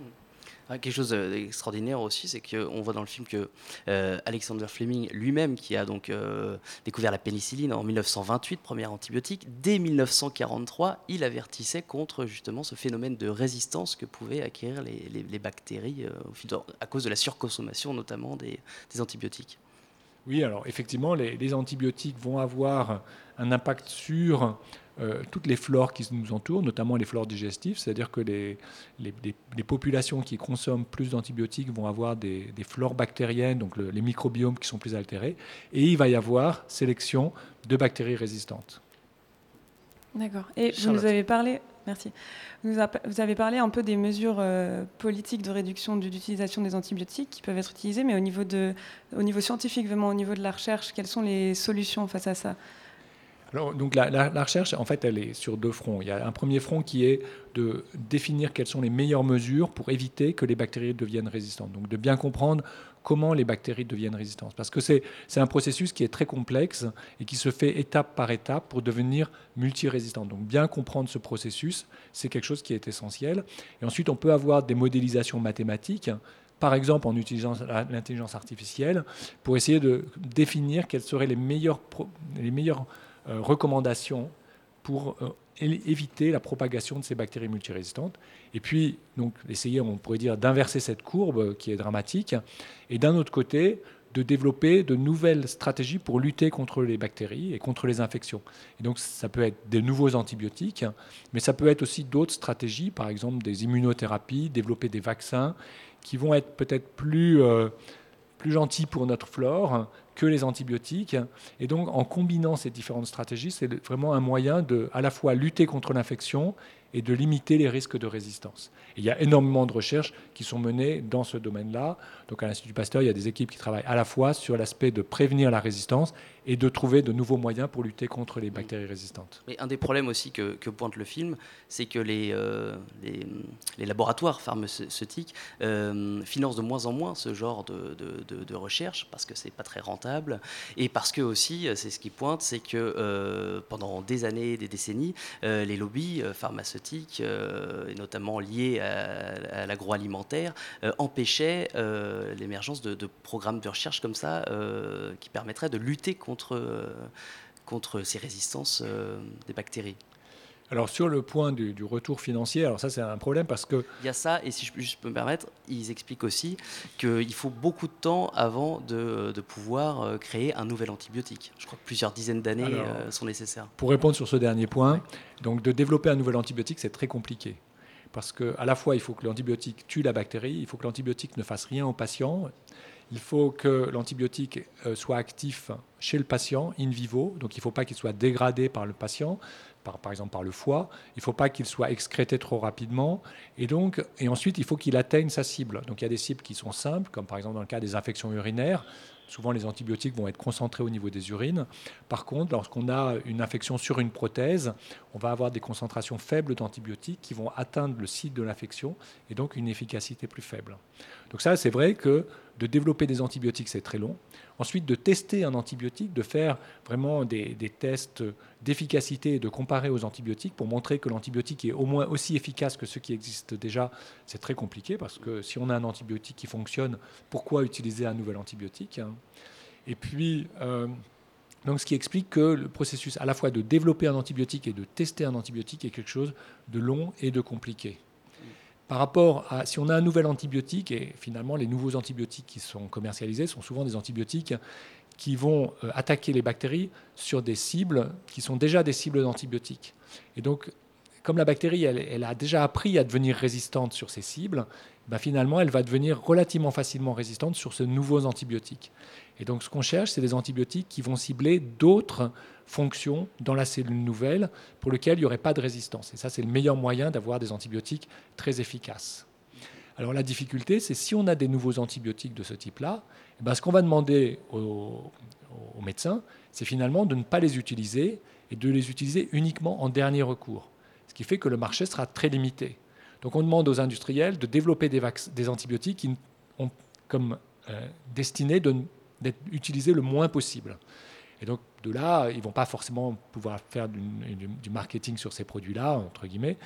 Ah, quelque chose d'extraordinaire aussi, c'est qu'on voit dans le film que euh, Alexander Fleming lui-même, qui a donc euh, découvert la pénicilline en 1928, première antibiotique, dès 1943, il avertissait contre justement ce phénomène de résistance que pouvaient acquérir les, bactéries euh, à cause de la surconsommation notamment des, antibiotiques. Oui, alors effectivement, les, antibiotiques vont avoir un impact sur euh, toutes les flores qui nous entourent, notamment les flores digestives, c'est-à-dire que les, les, populations qui consomment plus d'antibiotiques vont avoir des, flores bactériennes, donc les microbiomes qui sont plus altérés, et il va y avoir sélection de bactéries résistantes. D'accord. Et vous nous avez parlé, merci. Vous, avez parlé un peu des mesures euh, politiques de réduction de l'utilisation des antibiotiques qui peuvent être utilisées, mais au niveau, de, au niveau scientifique, vraiment au niveau de la recherche, quelles sont les solutions face à ça? Donc la, recherche, en fait, elle est sur deux fronts. Il y a un premier front qui est de définir quelles sont les meilleures mesures pour éviter que les bactéries deviennent résistantes. Donc de bien comprendre comment les bactéries deviennent résistantes. Parce que c'est un processus qui est très complexe et qui se fait étape par étape pour devenir multirésistant. Donc bien comprendre ce processus, c'est quelque chose qui est essentiel. Et ensuite, on peut avoir des modélisations mathématiques par exemple en utilisant l'intelligence artificielle, pour essayer de définir quelles seraient les meilleures, les meilleures recommandations pour euh, éviter la propagation de ces bactéries multirésistantes. Et puis, donc, essayer, on pourrait dire, d'inverser cette courbe qui est dramatique. Et d'un autre côté, de développer de nouvelles stratégies pour lutter contre les bactéries et contre les infections. Et donc, ça peut être des nouveaux antibiotiques, mais ça peut être aussi d'autres stratégies, par exemple des immunothérapies, développer des vaccins qui vont être peut-être plus, euh, plus gentils pour notre flore, que les antibiotiques. Et donc, en combinant ces différentes stratégies, c'est vraiment un moyen de à la fois lutter contre l'infection et de limiter les risques de résistance. il y a énormément de recherches qui sont menées dans ce domaine-là. Donc à l'Institut Pasteur, il y a des équipes qui travaillent à la fois sur l'aspect de prévenir la résistance et de trouver de nouveaux moyens pour lutter contre les bactéries résistantes. Mais un des problèmes aussi que, pointe le film, c'est que les, euh, laboratoires pharmaceutiques euh, financent de moins en moins ce genre de, recherche parce que c'est pas très rentable et parce que aussi, c'est ce qui pointe, c'est que euh, pendant des années, des décennies, les lobbies pharmaceutiques, et notamment liés à, l'agroalimentaire, empêchaient l'émergence de, programmes de recherche comme ça qui permettraient de lutter contre euh, ces résistances euh, des bactéries. Alors sur le point du, retour financier, alors ça c'est un problème parce que... Il y a ça, et si je, peux me permettre, ils expliquent aussi qu'il faut beaucoup de temps avant de, de, pouvoir euh, créer un nouvel antibiotique. Je crois que plusieurs dizaines d'années sont nécessaires. Pour répondre sur ce dernier point, donc de développer un nouvel antibiotique, c'est très compliqué. Parce qu'à la fois, il faut que l'antibiotique tue la bactérie, il faut que l'antibiotique ne fasse rien au patient, il faut que l'antibiotique euh, soit actif chez le patient, in vivo, donc il ne faut pas qu'il soit dégradé par le patient, par, exemple par le foie, il ne faut pas qu'il soit excrété trop rapidement, et, donc, et ensuite il faut qu'il atteigne sa cible. Donc il y a des cibles qui sont simples, comme par exemple dans le cas des infections urinaires, Souvent, les antibiotiques vont être concentrés au niveau des urines. Par contre, lorsqu'on a une infection sur une prothèse, on va avoir des concentrations faibles d'antibiotiques qui vont atteindre le site de l'infection et donc une efficacité plus faible. Donc ça, c'est vrai que de développer des antibiotiques, c'est très long. Ensuite, de tester un antibiotique, de faire vraiment des, tests d'efficacité et de comparer aux antibiotiques pour montrer que l'antibiotique est au moins aussi efficace que ceux qui existent déjà, c'est très compliqué parce que si on a un antibiotique qui fonctionne, pourquoi utiliser un nouvel antibiotique hein? Et puis, euh, ce qui explique que le processus à la fois de développer un antibiotique et de tester un antibiotique est quelque chose de long et de compliqué par rapport à si on a un nouvel antibiotique, et finalement les nouveaux antibiotiques qui sont commercialisés sont souvent des antibiotiques qui vont euh, attaquer les bactéries sur des cibles qui sont déjà des cibles d'antibiotiques. Comme la bactérie, elle, a déjà appris à devenir résistante sur ces cibles, ben finalement, elle va devenir relativement facilement résistante sur ces nouveaux antibiotiques. Et donc, ce qu'on cherche, c'est des antibiotiques qui vont cibler d'autres fonctions dans la cellule nouvelle pour lesquelles il n'y aurait pas de résistance. Et ça, c'est le meilleur moyen d'avoir des antibiotiques très efficaces. Alors, la difficulté, c'est si on a des nouveaux antibiotiques de ce type-là, eh ben, ce qu'on va demander aux médecins, c'est finalement de ne pas les utiliser et de les utiliser uniquement en dernier recours. Ce qui fait que le marché sera très limité. Donc, on demande aux industriels de développer des, des antibiotiques qui ont comme euh, destinée de d'être utilisé le moins possible. Et donc, de là, ils vont pas forcément pouvoir faire du, du- du marketing sur ces produits-là, entre guillemets.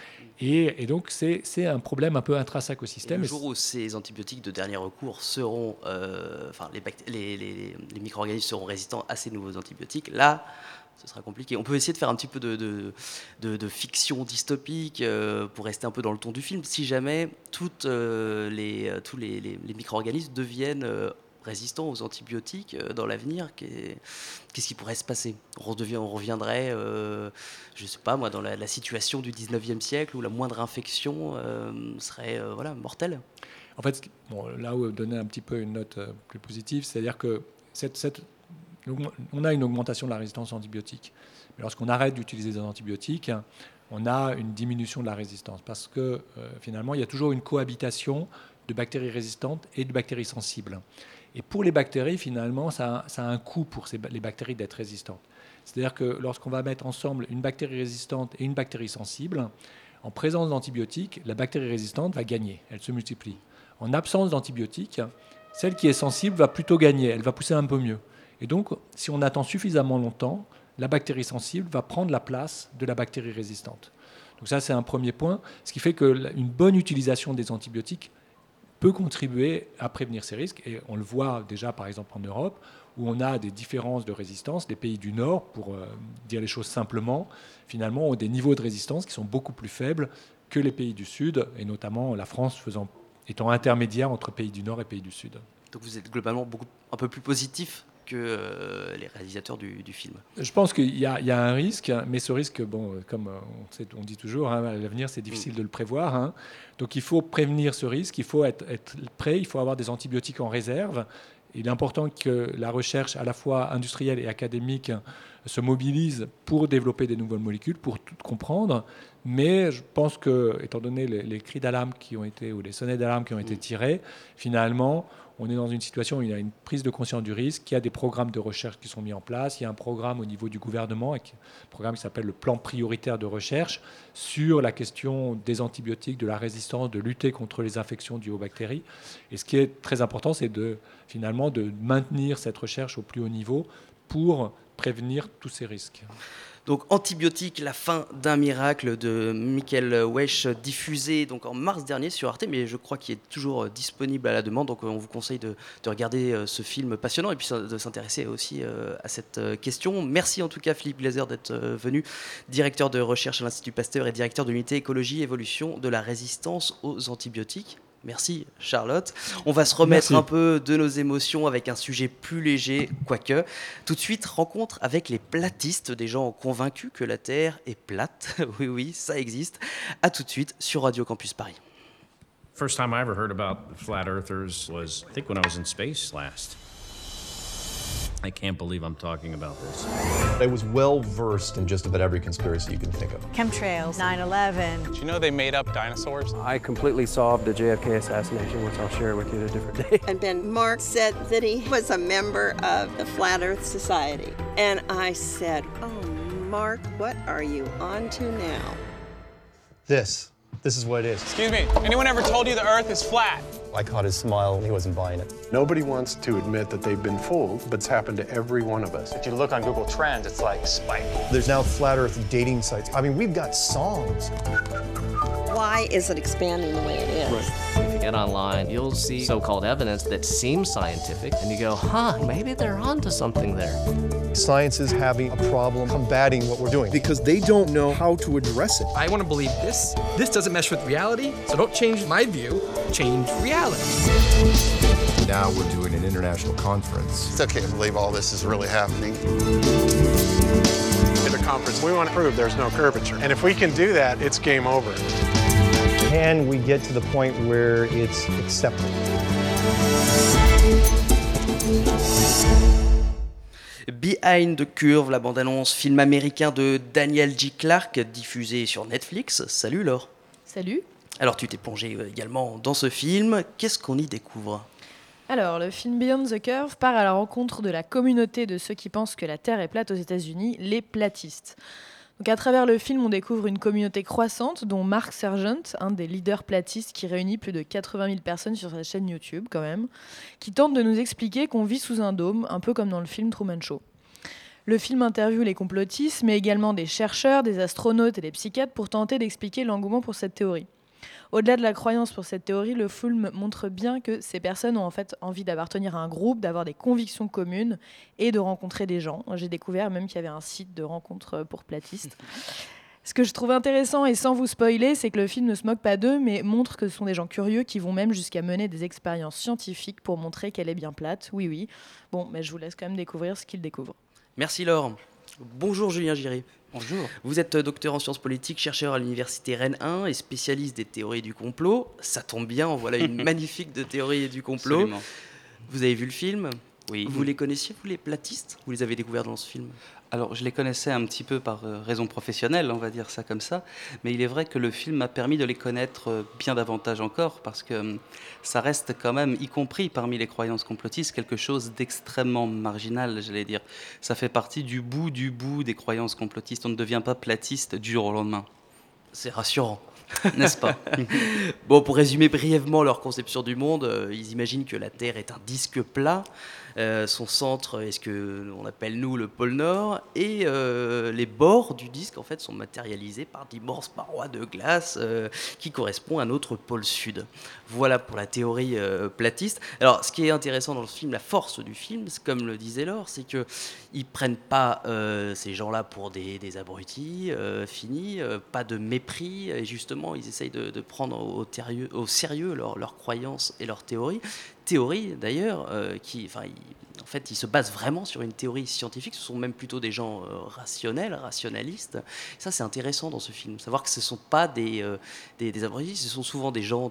Et, et donc, c'est un problème un peu intrinsèque au Et système. le jour où ces antibiotiques de dernier recours seront, euh, enfin, les, bact- les, les- les micro-organismes seront résistants à ces nouveaux antibiotiques, là, ce sera compliqué. On peut essayer de faire un petit peu de, fiction dystopique euh, pour rester un peu dans le ton du film. Si jamais toutes, euh, les, euh, tous les, les- les micro-organismes deviennent résistants aux antibiotiques dans l'avenir, qu'est- qu'est-ce qui pourrait se passer? On, reviendrait, je sais pas moi, dans la, situation du 19e siècle où la moindre infection serait voilà, mortelle? En fait, bon, là où donner un petit peu une note plus positive, c'est-à-dire que cette, on a une augmentation de la résistance aux antibiotiques. Mais lorsqu'on arrête d'utiliser des antibiotiques, on a une diminution de la résistance parce que euh, finalement, il y a toujours une cohabitation de bactéries résistantes et de bactéries sensibles. Et pour les bactéries, finalement, ça, a- un coût pour les bactéries d'être résistantes. C'est-à-dire que lorsqu'on va mettre ensemble une bactérie résistante et une bactérie sensible, en présence d'antibiotiques, la bactérie résistante va gagner, elle se multiplie. En absence d'antibiotiques, celle qui est sensible va plutôt gagner, elle va pousser un peu mieux. Et donc, si on attend suffisamment longtemps, la bactérie sensible va prendre la place de la bactérie résistante. Donc ça, c'est un premier point, ce qui fait qu'une bonne utilisation des antibiotiques peut contribuer à prévenir ces risques. Et on le voit déjà, par exemple, en Europe, où on a des différences de résistance. Les pays du Nord, pour euh, dire les choses simplement, finalement, ont des niveaux de résistance qui sont beaucoup plus faibles que les pays du Sud, et notamment la France étant intermédiaire entre pays du Nord et pays du Sud. Donc vous êtes globalement beaucoup, un peu plus positif que euh, les réalisateurs du, du film. Je pense qu'il y, a il y a un risque, mais ce risque, bon, euh, comme euh, on, sait- on dit toujours, hein, l'avenir c'est difficile de le prévoir. hein. Donc il faut prévenir ce risque, il faut être, être prêt, il faut avoir des antibiotiques en réserve. Il est important que la recherche, à la fois industrielle et académique, se mobilise pour développer des nouvelles molécules, pour tout comprendre. Mais je pense que, étant donné les, les cris d'alarme qui ont été, ou les sonnettes d'alarme qui ont été tirées, finalement, on est dans une situation où il y a une prise de conscience du risque, il y a des programmes de recherche qui sont mis en place, il y a un programme au niveau du gouvernement, un programme qui s'appelle le plan prioritaire de recherche sur la question des antibiotiques, de la résistance, de lutter contre les infections dues aux bactéries. Et ce qui est très important, c'est de finalement de maintenir cette recherche au plus haut niveau pour prévenir tous ces risques. Donc Antibiotique, la fin d'un miracle de Michael Wesch, diffusé donc en mars dernier sur Arte, mais je crois qu'il est toujours euh, disponible à la demande. Donc euh, on vous conseille de, de regarder euh, ce film passionnant et puis de s'intéresser aussi à cette question. Merci en tout cas Philippe Glaser d'être venu, directeur de recherche à l'Institut Pasteur et directeur de l'unité écologie évolution de la résistance aux antibiotiques. Merci Charlotte. On va se remettre Merci. un peu de nos émotions avec un sujet plus léger, quoique. Tout de suite, rencontre avec les platistes, des gens convaincus que la Terre est plate. oui, oui, ça existe. À tout de suite sur Radio Campus Paris. First time I ever heard about the flat earthers was, I think, when I was in space last. I can't believe I'm talking about this. I was well versed in just about every conspiracy you can think of. Chemtrails, 9 11. Do you know they made up dinosaurs? I completely solved the JFK assassination, which I'll share with you at a different day. And then Mark said that he was a member of the Flat Earth Society. And I said, Oh, Mark, what are you on to now? This. This is what it is. Excuse me, anyone ever told you the Earth is flat? I caught his smile and he wasn't buying it. Nobody wants to admit that they've been fooled, but it's happened to every one of us. If you look on Google Trends, it's like spike. There's now flat earth dating sites. I mean, we've got songs. Why is it expanding the way it is? If you get online, you'll see so called evidence that seems scientific, and you go, huh, maybe they're onto something there. Science is having a problem combating what we're doing because they don't know how to address it. I want to believe this. This doesn't mesh with reality, so don't change my view, change reality. Now we're doing an international conference. It's okay to believe all this is really happening. At a conference, we want to prove there's no curvature. And if we can do that, it's game over. Can we get to the point where it's accepted? Behind the Curve, la bande-annonce film américain de Daniel J. Clark, diffusé sur Netflix. Salut Laure. Salut. Alors tu t'es plongé euh, également dans ce film. Qu'est-ce qu'on y découvre? Alors, le film Beyond the Curve part à la rencontre de la communauté de ceux qui pensent que la Terre est plate aux États-Unis, les platistes. Donc, à travers le film, on découvre une communauté croissante, dont Mark Sergent, un des leaders platistes qui réunit plus de 80 000 personnes sur sa chaîne YouTube, quand même, qui tente de nous expliquer qu'on vit sous un dôme, un peu comme dans le film Truman Show. Le film interviewe les complotistes, mais également des chercheurs, des astronautes et des psychiatres pour tenter d'expliquer l'engouement pour cette théorie. Au-delà de la croyance pour cette théorie, le film montre bien que ces personnes ont en fait envie d'appartenir à un groupe, d'avoir des convictions communes et de rencontrer des gens. J'ai découvert même qu'il y avait un site de rencontres pour platistes. Ce que je trouve intéressant, et sans vous spoiler, c'est que le film ne se moque pas d'eux, mais montre que ce sont des gens curieux qui vont même jusqu'à mener des expériences scientifiques pour montrer qu'elle est bien plate. Oui, oui. Bon, mais je vous laisse quand même découvrir ce qu'ils découvrent. Merci Laure. Bonjour Julien Giré. Bonjour. Vous êtes docteur en sciences politiques, chercheur à l'université Rennes 1 et spécialiste des théories du complot. Ça tombe bien, voilà une magnifique de théories du complot. Absolument. Vous avez vu le film? Oui. Vous les connaissiez, vous, les platistes? Vous les avez découverts dans ce film? Alors, je les connaissais un petit peu par euh, raison professionnelle, on va dire ça comme ça, mais il est vrai que le film m'a permis de les connaître euh, bien davantage encore, parce que hum, ça reste quand même, y compris parmi les croyances complotistes, quelque chose d'extrêmement marginal, j'allais dire. Ça fait partie du bout du bout des croyances complotistes. On ne devient pas platiste du jour au lendemain. C'est rassurant. N'est-ce pas Bon, pour résumer brièvement leur conception du monde, euh, ils imaginent que la Terre est un disque plat. Euh, son centre est ce que l'on appelle nous le pôle Nord, et euh, les bords du disque en fait sont matérialisés par d'immenses parois de glace qui correspondent à notre pôle Sud. Voilà pour la théorie platiste. Alors, ce qui est intéressant dans le film, la force du film, comme le disait Laure, c'est que ils prennent pas ces gens-là pour des, des abrutis finis, pas de mépris, et justement, ils essayent de, prendre au, sérieux, leurs croyances et leurs théories. Théories, d'ailleurs, euh, qui, en fait, ils se basent vraiment sur une théorie scientifique. Ce sont même plutôt des gens euh, rationnels, rationalistes. Ça, c'est intéressant dans ce film. Savoir que ce ne sont pas des, euh, ce sont souvent des gens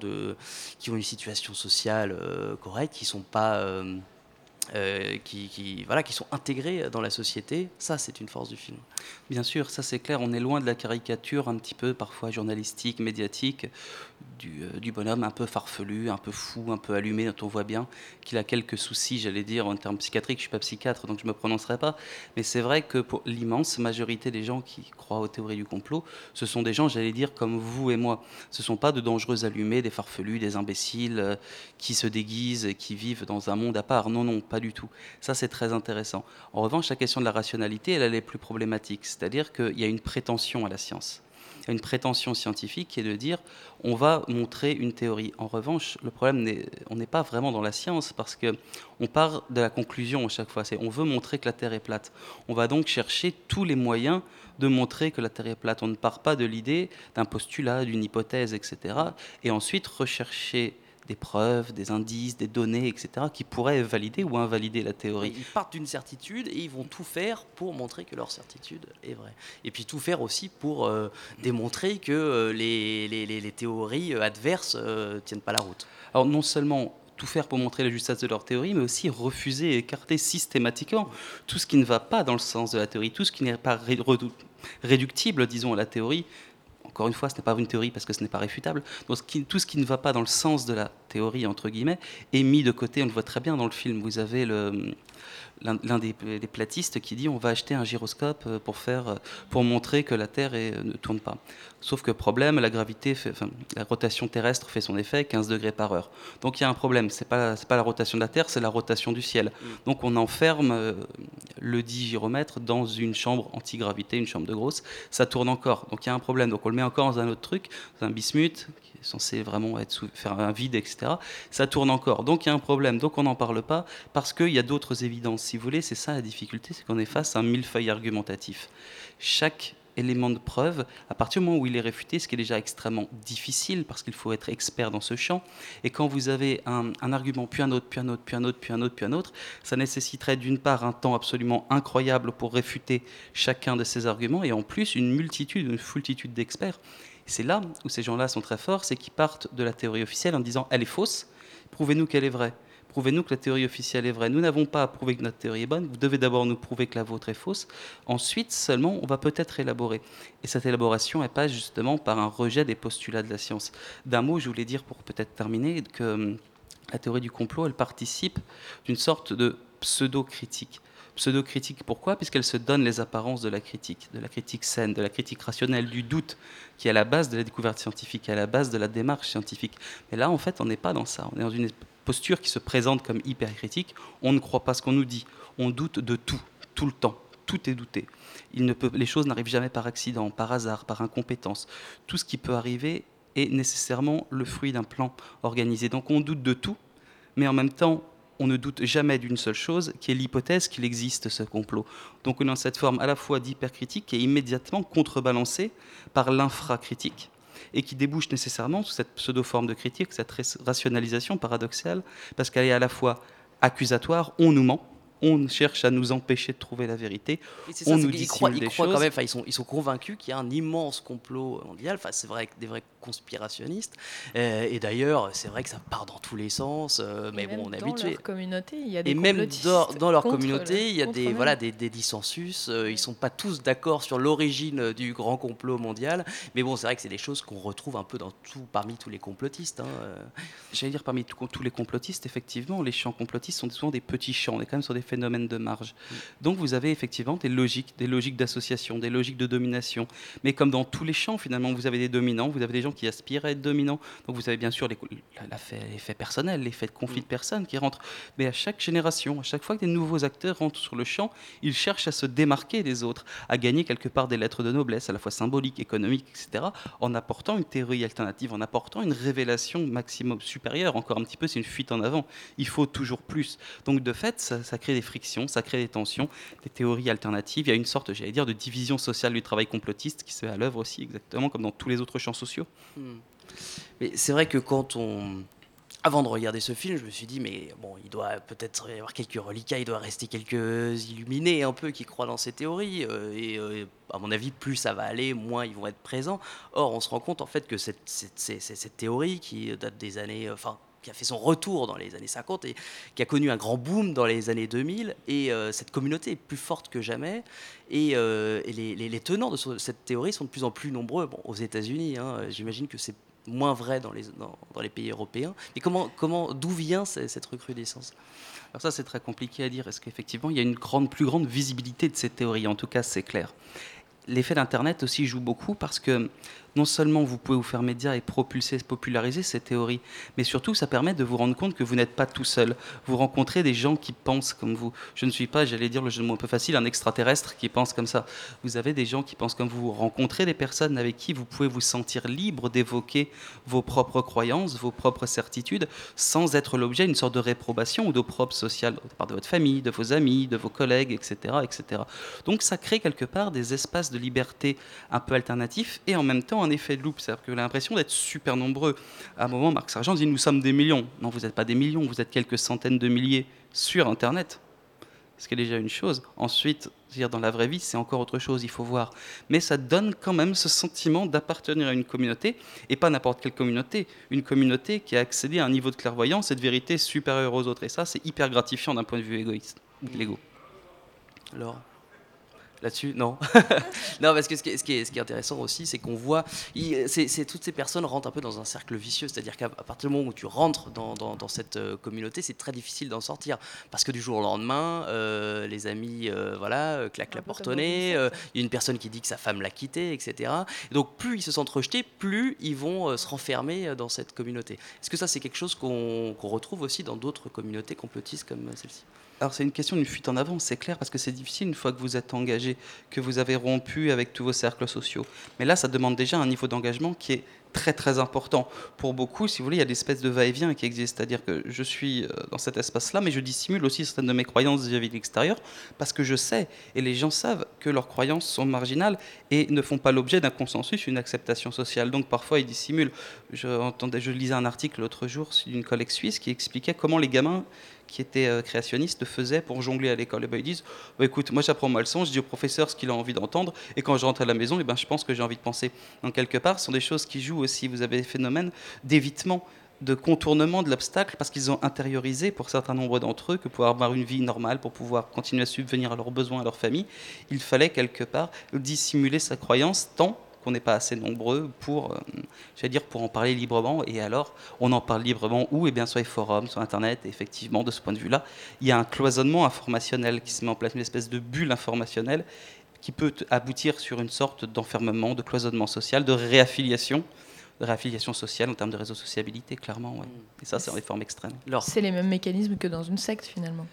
qui ont une situation sociale euh, correcte, qui sont pas. Euh, qui, voilà, qui sont intégrés dans la société, ça c'est une force du film. Bien sûr, ça c'est clair, on est loin de la caricature un petit peu parfois journalistique, médiatique, du, euh, bonhomme un peu farfelu, un peu fou, un peu allumé, dont on voit bien qu'il a quelques soucis, j'allais dire, en termes psychiatriques. Je ne suis pas psychiatre, donc je ne me prononcerai pas. Mais c'est vrai que pour l'immense majorité des gens qui croient aux théories du complot, ce sont des gens, j'allais dire, comme vous et moi. Ce ne sont pas de dangereux allumés, des farfelus, des imbéciles euh, qui se déguisent et qui vivent dans un monde à part. Non, non, pas du tout. Ça, c'est très intéressant. En revanche, la question de la rationalité, elle, elle est plus problématique. C'est-à-dire qu'il y a une prétention à la science. Il y a une prétention scientifique qui est de dire on va montrer une théorie. En revanche, le problème, on n'est pas vraiment dans la science parce que on part de la conclusion à chaque fois. C'est on veut montrer que la Terre est plate. On va donc chercher tous les moyens de montrer que la Terre est plate. On ne part pas de l'idée d'un postulat, d'une hypothèse, etc. Et ensuite rechercher des preuves, des indices, des données, etc., qui pourraient valider ou invalider la théorie. Ils partent d'une certitude et ils vont tout faire pour montrer que leur certitude est vraie. Et puis tout faire aussi pour euh, démontrer que euh, les, les- les- théories euh, adverses ne tiennent pas la route. Alors non seulement tout faire pour montrer la justesse de leur théorie, mais aussi refuser et écarter systématiquement tout ce qui ne va pas dans le sens de la théorie, tout ce qui n'est pas réductible, disons, à la théorie. Encore une fois, ce n'est pas une théorie parce que ce n'est pas réfutable. Donc, tout ce qui ne va pas dans le sens de la théorie, entre guillemets, est mis de côté. On le voit très bien dans le film. Vous avez le, l'un des, des platistes qui dit on va acheter un gyroscope euh, pour, faire, euh, pour montrer que la Terre est- ne tourne pas. Sauf que problème, la gravité, fait, enfin, la rotation terrestre fait son effet, 15 degrés par heure. Donc il y a un problème, c'est pas c'est pas la rotation de la Terre, c'est la rotation du ciel. Donc on enferme euh, le dit gyromètre dans une chambre antigravité, une chambre de grosse, ça tourne encore. Donc il y a un problème. Donc on le met encore dans un autre truc, dans un bismuth censé vraiment faire un vide, etc. Ça tourne encore. Donc il y a un problème. Donc on n'en parle pas parce qu'il y a d'autres évidences. Si vous voulez, c'est ça la difficulté, c'est qu'on est face à un millefeuille argumentatif. Chaque élément de preuve, à partir du moment où il est réfuté, ce qui est déjà extrêmement difficile parce qu'il faut être expert dans ce champ, et quand vous avez un, un argument, puis un autre, puis un autre, puis un autre, puis un autre, puis un autre, ça nécessiterait d'une part un temps absolument incroyable pour réfuter chacun de ces arguments, et en plus une multitude, une foultitude d'experts. C'est là où ces gens-là sont très forts, c'est qu'ils partent de la théorie officielle en disant elle est fausse, prouvez-nous qu'elle est vraie. Prouvez-nous que la théorie officielle est vraie. Nous n'avons pas à prouver que notre théorie est bonne. Vous devez d'abord nous prouver que la vôtre est fausse. Ensuite, seulement, on va peut-être élaborer. Et cette élaboration, elle passe justement par un rejet des postulats de la science. D'un mot, je voulais dire, pour peut-être terminer, que hum, la théorie du complot, elle participe d'une sorte de pseudo-critique. Pseudo-critique, pourquoi? Puisqu'elle se donne les apparences de la critique, de la critique saine, de la critique rationnelle, du doute, qui est à la base de la découverte scientifique, à la base de la démarche scientifique. Mais là, en fait, on n'est pas dans ça. On est dans une posture qui se présente comme hyper critique. On ne croit pas ce qu'on nous dit. On doute de tout, tout le temps, tout est douté. Les choses n'arrivent jamais par accident, par hasard, par incompétence. Tout ce qui peut arriver est nécessairement le fruit d'un plan organisé. Donc on doute de tout, mais en même temps, on ne doute jamais d'une seule chose, qui est l'hypothèse qu'il existe ce complot. Donc on a cette forme à la fois d'hypercritique qui est immédiatement contrebalancée par l'infracritique et qui débouche nécessairement sur cette pseudo-forme de critique, cette rationalisation paradoxale, parce qu'elle est à la fois accusatoire, on nous ment, on cherche à nous empêcher de trouver la vérité. Ça, on nous dit croient, ils des croient quand même, ils sont, ils sont convaincus qu'il y a un immense complot mondial. Enfin, c'est vrai, des vrais conspirationnistes. Euh, et d'ailleurs, c'est vrai que ça part dans tous les sens. euh, mais Et bon, on est dans habitué. leur communauté, il y a des Et même dans, dans leur communauté, le- il y a des, voilà, des, des dissensus. euh, ils sont pas tous d'accord sur l'origine du grand complot mondial. Mais bon, c'est vrai que c'est des choses qu'on retrouve un peu dans tout, parmi tous les complotistes. hein. J'allais dire parmi tout- tous les complotistes, effectivement, les champs complotistes sont souvent des petits champs. On est quand même sur des phénomènes de marge. Donc vous avez effectivement des logiques, des logiques d'association, des logiques de domination. Mais comme dans tous les champs, finalement, vous avez des dominants, vous avez des gens qui aspirent à être dominants. Donc vous avez bien sûr personnels, les faits de conflit de personnes qui rentrent. Mais à chaque génération, à chaque fois que des nouveaux acteurs rentrent sur le champ, ils cherchent à se démarquer des autres, à gagner quelque part des lettres de noblesse, à la fois symboliques, économiques, etc., en apportant une théorie alternative, en apportant une révélation maximum supérieure. Encore un petit peu, c'est une fuite en avant. Il faut toujours plus. Donc de fait, ça, ça crée des frictions, ça crée des tensions, des théories alternatives. Il y a une sorte, j'allais dire, de division sociale du travail complotiste qui se fait à l'œuvre aussi, exactement comme dans tous les autres champs sociaux. Hmm. Mais c'est vrai que quand on. Avant de regarder ce film, je me suis dit, mais bon, il doit peut-être y avoir quelques reliquats, il doit rester quelques illuminés un peu qui croient dans ces théories. euh, et euh, à mon avis, plus ça va aller, moins ils vont être présents. Or, on se rend compte en fait que cette, cette, cette- théorie qui date des années. Enfin, qui a fait son retour dans les années 50 et qui a connu un grand boom dans les années 2000. Et euh, cette communauté est plus forte que jamais. Et, euh, les, tenants de ce- cette théorie sont de plus en plus nombreux. Bon, aux États-Unis, hein, j'imagine que c'est moins vrai dans les, pays européens. Mais d'où vient ce- cette recrudescence? Alors ça, c'est très compliqué à dire. Est-ce qu'effectivement, il y a une plus grande visibilité de cette théorie En tout cas, c'est clair. L'effet d'Internet aussi joue beaucoup parce que non seulement vous pouvez vous faire média et propulser, populariser ces théories, mais surtout ça permet de vous rendre compte que vous n'êtes pas tout seul. Vous rencontrez des gens qui pensent comme vous. Je ne suis pas, j'allais dire le jeu de mots un peu facile, un extraterrestre qui pense comme ça. Vous avez des gens qui pensent comme vous. Vous rencontrez des personnes avec qui vous pouvez vous sentir libre d'évoquer vos propres croyances, vos propres certitudes, sans être l'objet d'une sorte de réprobation ou d'opprobre social de part de votre famille, de vos amis, de vos collègues, etc., etc. Donc ça crée quelque part des espaces de liberté un peu alternatifs et en même temps un effet de loupe. C'est-à-dire que l'impression d'être super nombreux. À un moment, Marc Sargent dit Nous sommes des millions. Non, vous n'êtes pas des millions, vous êtes quelques centaines de milliers sur Internet. Ce qui est déjà une chose. Ensuite, dire dans la vraie vie, c'est encore autre chose, il faut voir. Mais ça donne quand même ce sentiment d'appartenir à une communauté, et pas n'importe quelle communauté, une communauté qui a accédé à un niveau de clairvoyance et de vérité supérieur aux autres. Et ça, c'est hyper gratifiant d'un point de vue égoïste, l'ego. Alors Là-dessus, non. non, parce que ce qui est, ce qui est- ce qui est intéressant aussi, c'est qu'on voit, il- toutes ces personnes rentrent un peu dans un cercle vicieux, c'est-à-dire qu'à partir du moment où tu rentres dans, dans- dans cette euh, communauté, c'est très difficile d'en sortir, parce que du jour au lendemain, euh, les amis, euh, voilà, claquent la porte au nez, euh, il y a une personne qui dit que sa femme l'a quitté, etc. Et donc plus ils se sentent rejetés, plus ils vont se renfermer dans cette communauté. Est-ce que ça, c'est quelque chose qu'on, qu'on retrouve aussi dans d'autres communautés complotistes comme celle-ci? Alors c'est une question d'une fuite en avant, c'est clair, parce que c'est difficile une fois que vous êtes engagé, que vous avez rompu avec tous vos cercles sociaux. Mais là, ça demande déjà un niveau d'engagement qui est très très important. Pour beaucoup, si vous voulez, il y a des espèces de va-et-vient qui existent, c'est-à-dire que je suis euh, dans cet espace-là, mais je dissimule aussi certaines de mes croyances vis-à-vis de l'extérieur, parce que je sais, et les gens savent, que leurs croyances sont marginales et ne font pas l'objet d'un consensus, une acceptation sociale. Donc parfois, ils dissimulent. Je, je lisais un article l'autre jour d'une collègue suisse qui expliquait comment les gamins qui étaient euh, créationnistes faisaient pour jongler à l'école. Et ben, ils disent Bah, écoute, moi j'apprends ma leçon, je dis au professeur ce qu'il a envie d'entendre, et quand je rentre à la maison, et ben, je pense que j'ai envie de penser. Donc, quelque part, ce sont des choses qui jouent aussi. Vous avez des phénomènes d'évitement, de contournement de l'obstacle, parce qu'ils ont intériorisé pour certains nombre d'entre eux que pour avoir une vie normale, pour pouvoir continuer à subvenir à leurs besoins, à leur famille, il fallait quelque part dissimuler sa croyance tant qu'on n'est pas assez nombreux pour, euh, dire, pour en parler librement. Et alors, on en parle librement où? Eh bien, sur les forums, sur Internet. Et effectivement, de ce point de vue-là, il y a un cloisonnement informationnel qui se met en place, une espèce de bulle informationnelle qui peut aboutir sur une sorte d'enfermement, de cloisonnement social, de réaffiliation, de réaffiliation sociale en termes de réseau sociabilité, clairement. ouais. Et ça, c'est des formes extrêmes. C'est les mêmes mécanismes que dans une secte finalement?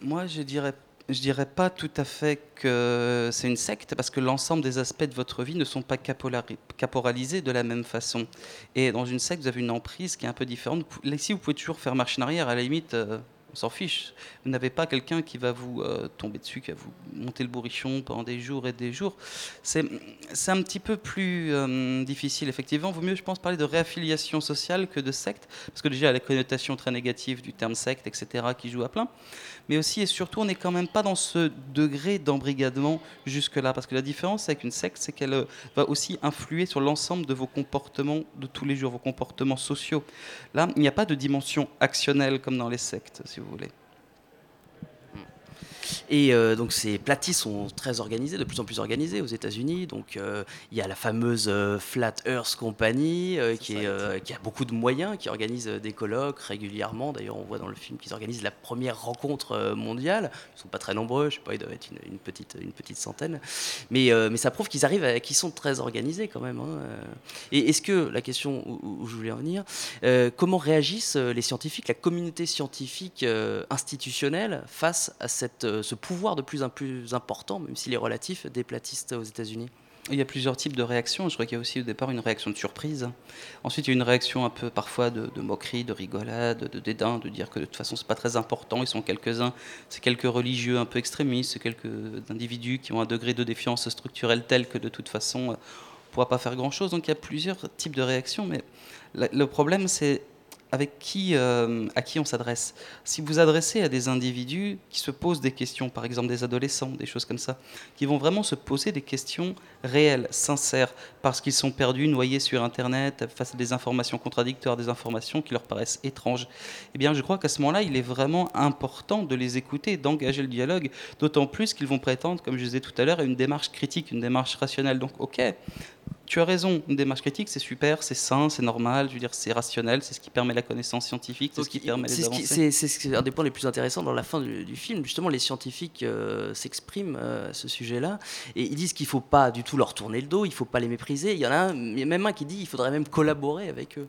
Moi, je dirais je dirais pas tout à fait que c'est une secte parce que l'ensemble des aspects de votre vie ne sont pas caporalisés de la même façon. Et dans une secte, vous avez une emprise qui est un peu différente. Ici, vous pouvez toujours faire marche en arrière. À la limite, euh, on s'en fiche. Vous n'avez pas quelqu'un qui va vous euh, tomber dessus, qui va vous monter le bourrichon pendant des jours et des jours. C'est un petit peu plus euh, difficile, effectivement. Vaut mieux, je pense, parler de réaffiliation sociale que de secte, parce que déjà, la connotation très négative du terme secte, etc., qui joue à plein. Mais aussi et surtout, on n'est quand même pas dans ce degré d'embrigadement jusque-là, parce que la différence avec une secte, c'est qu'elle euh, va aussi influer sur l'ensemble de vos comportements de tous les jours, vos comportements sociaux. Là, il n'y a pas de dimension actionnelle comme dans les sectes, si vous voulez. Et euh, donc ces platis sont très organisés, de plus en plus organisés aux États-Unis. Donc euh, il y a la fameuse euh, Flat Earth Company qui, est, qui a beaucoup de moyens, qui organise des colloques régulièrement. D'ailleurs, on voit dans le film qu'ils organisent la première rencontre mondiale. Ils sont pas très nombreux, je sais pas, ils doivent être une, une petite, une petite centaine. Mais, mais ça prouve qu'ils arrivent, qu'ils sont très organisés quand même. hein. Et est-ce que la question où, où je voulais en venir, comment réagissent les scientifiques, la communauté scientifique institutionnelle face à cette, euh, ce pouvoir de plus en plus important, même s'il est relatif, des platistes aux États-Unis Il y a plusieurs types de réactions. Je crois qu'il y a aussi au départ une réaction de surprise. Ensuite, il y a une réaction un peu parfois de, moquerie, de rigolade, de dédain, de dire que de toute façon, c'est pas très important. Ils sont quelques-uns. C'est quelques religieux un peu extrémistes, c'est quelques individus qui ont un degré de défiance structurelle tel que de toute façon, euh, on ne pourra pas faire grand-chose. Donc il y a plusieurs types de réactions. Mais le problème, c'est avec qui, euh, à qui on s'adresse. Si vous adressez à des individus qui se posent des questions, par exemple des adolescents, des choses comme ça, qui vont vraiment se poser des questions réelles, sincères, parce qu'ils sont perdus, noyés sur Internet, face à des informations contradictoires, des informations qui leur paraissent étranges, eh bien je crois qu'à ce moment-là, il est vraiment important de les écouter, d'engager le dialogue, d'autant plus qu'ils vont prétendre, comme je disais tout à l'heure, à une démarche critique, une démarche rationnelle. Donc ok, tu as raison, une démarche critique, c'est super, c'est sain, c'est normal, je veux dire, c'est rationnel, c'est ce qui permet la connaissance scientifique, c'est ce qui permet les avancées. c'est- un des points les plus intéressants dans la fin du, du film. Justement, les scientifiques euh, s'expriment euh, à ce sujet-là et ils disent qu'il ne faut pas du tout leur tourner le dos, il ne faut pas les mépriser. Il y en a, un, il y a même un qui dit qu'il faudrait même collaborer avec eux,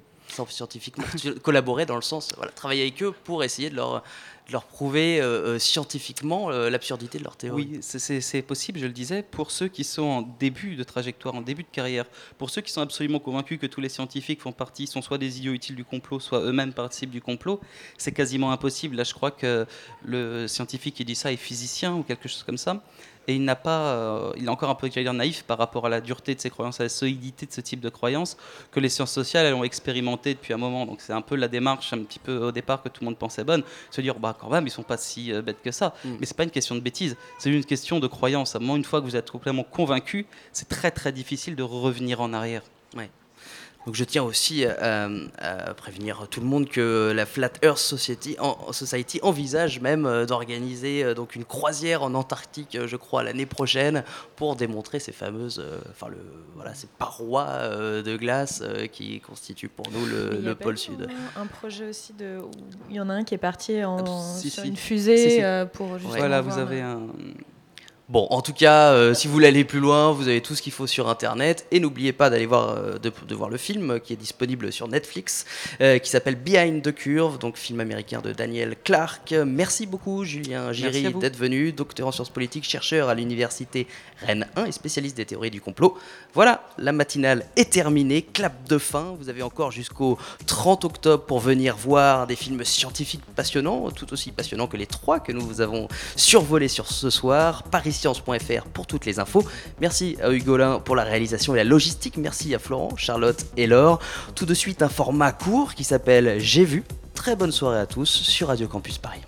scientifiquement. collaborer dans le sens, voilà, travailler avec eux pour essayer de leur, de leur prouver euh, euh, scientifiquement euh, l'absurdité de leur théorie. Oui, c'est- possible, je le disais, pour ceux qui sont en début de trajectoire, en début de carrière, pour ceux qui sont absolument convaincus que tous les scientifiques font partie, sont soit des idiots utiles du complot, soit eux-mêmes participent du complot, c'est quasiment impossible. Là, je crois que le scientifique qui dit ça est physicien ou quelque chose comme ça. Et il n'a pas, euh, il est encore un peu dire, naïf par rapport à la dureté de ses croyances, à la solidité de ce type de croyances que les sciences sociales elles ont expérimenté depuis un moment. Donc c'est un peu la démarche un petit peu au départ que tout le monde pensait bonne, se dire bah quand même ils sont pas si euh, bêtes que ça. Mais c'est pas une question de bêtise, c'est une question de croyance. À un moment, une fois que vous êtes complètement convaincu, c'est très très difficile de revenir en arrière. Donc je tiens aussi à, à prévenir tout le monde que la Flat Earth Society, en- Society envisage même euh, d'organiser euh, donc une croisière en Antarctique, euh, je crois, l'année prochaine, pour démontrer ces fameuses, euh, enfin le, voilà, ces parois euh, de glace euh, qui constituent pour nous le, pôle sud. Un, un projet aussi de. où Il y en a un qui est parti en, Si, sur si. une fusée Si, si. euh, pour justement. Voilà, vous voir avez un. Bon, en tout cas, euh, si vous voulez aller plus loin, vous avez tout ce qu'il faut sur Internet. Et n'oubliez pas d'aller voir, euh, de, de voir le film euh, qui est disponible sur Netflix, euh, qui s'appelle Behind the Curve, donc film américain de Daniel Clark. Merci beaucoup, Julien Giry, d'être venu, docteur en sciences politiques, chercheur à l'université Rennes 1 et spécialiste des théories du complot. Voilà, la matinale est terminée, clap de fin. Vous avez encore jusqu'au 30 octobre pour venir voir des films scientifiques passionnants, tout aussi passionnants que les trois que nous vous avons survolés sur ce soir. Pour toutes les infos. Merci à Hugolin pour la réalisation et la logistique. Merci à Florent, Charlotte et Laure. Tout de suite, un format court qui s'appelle J'ai vu. Très bonne soirée à tous sur Radio Campus Paris.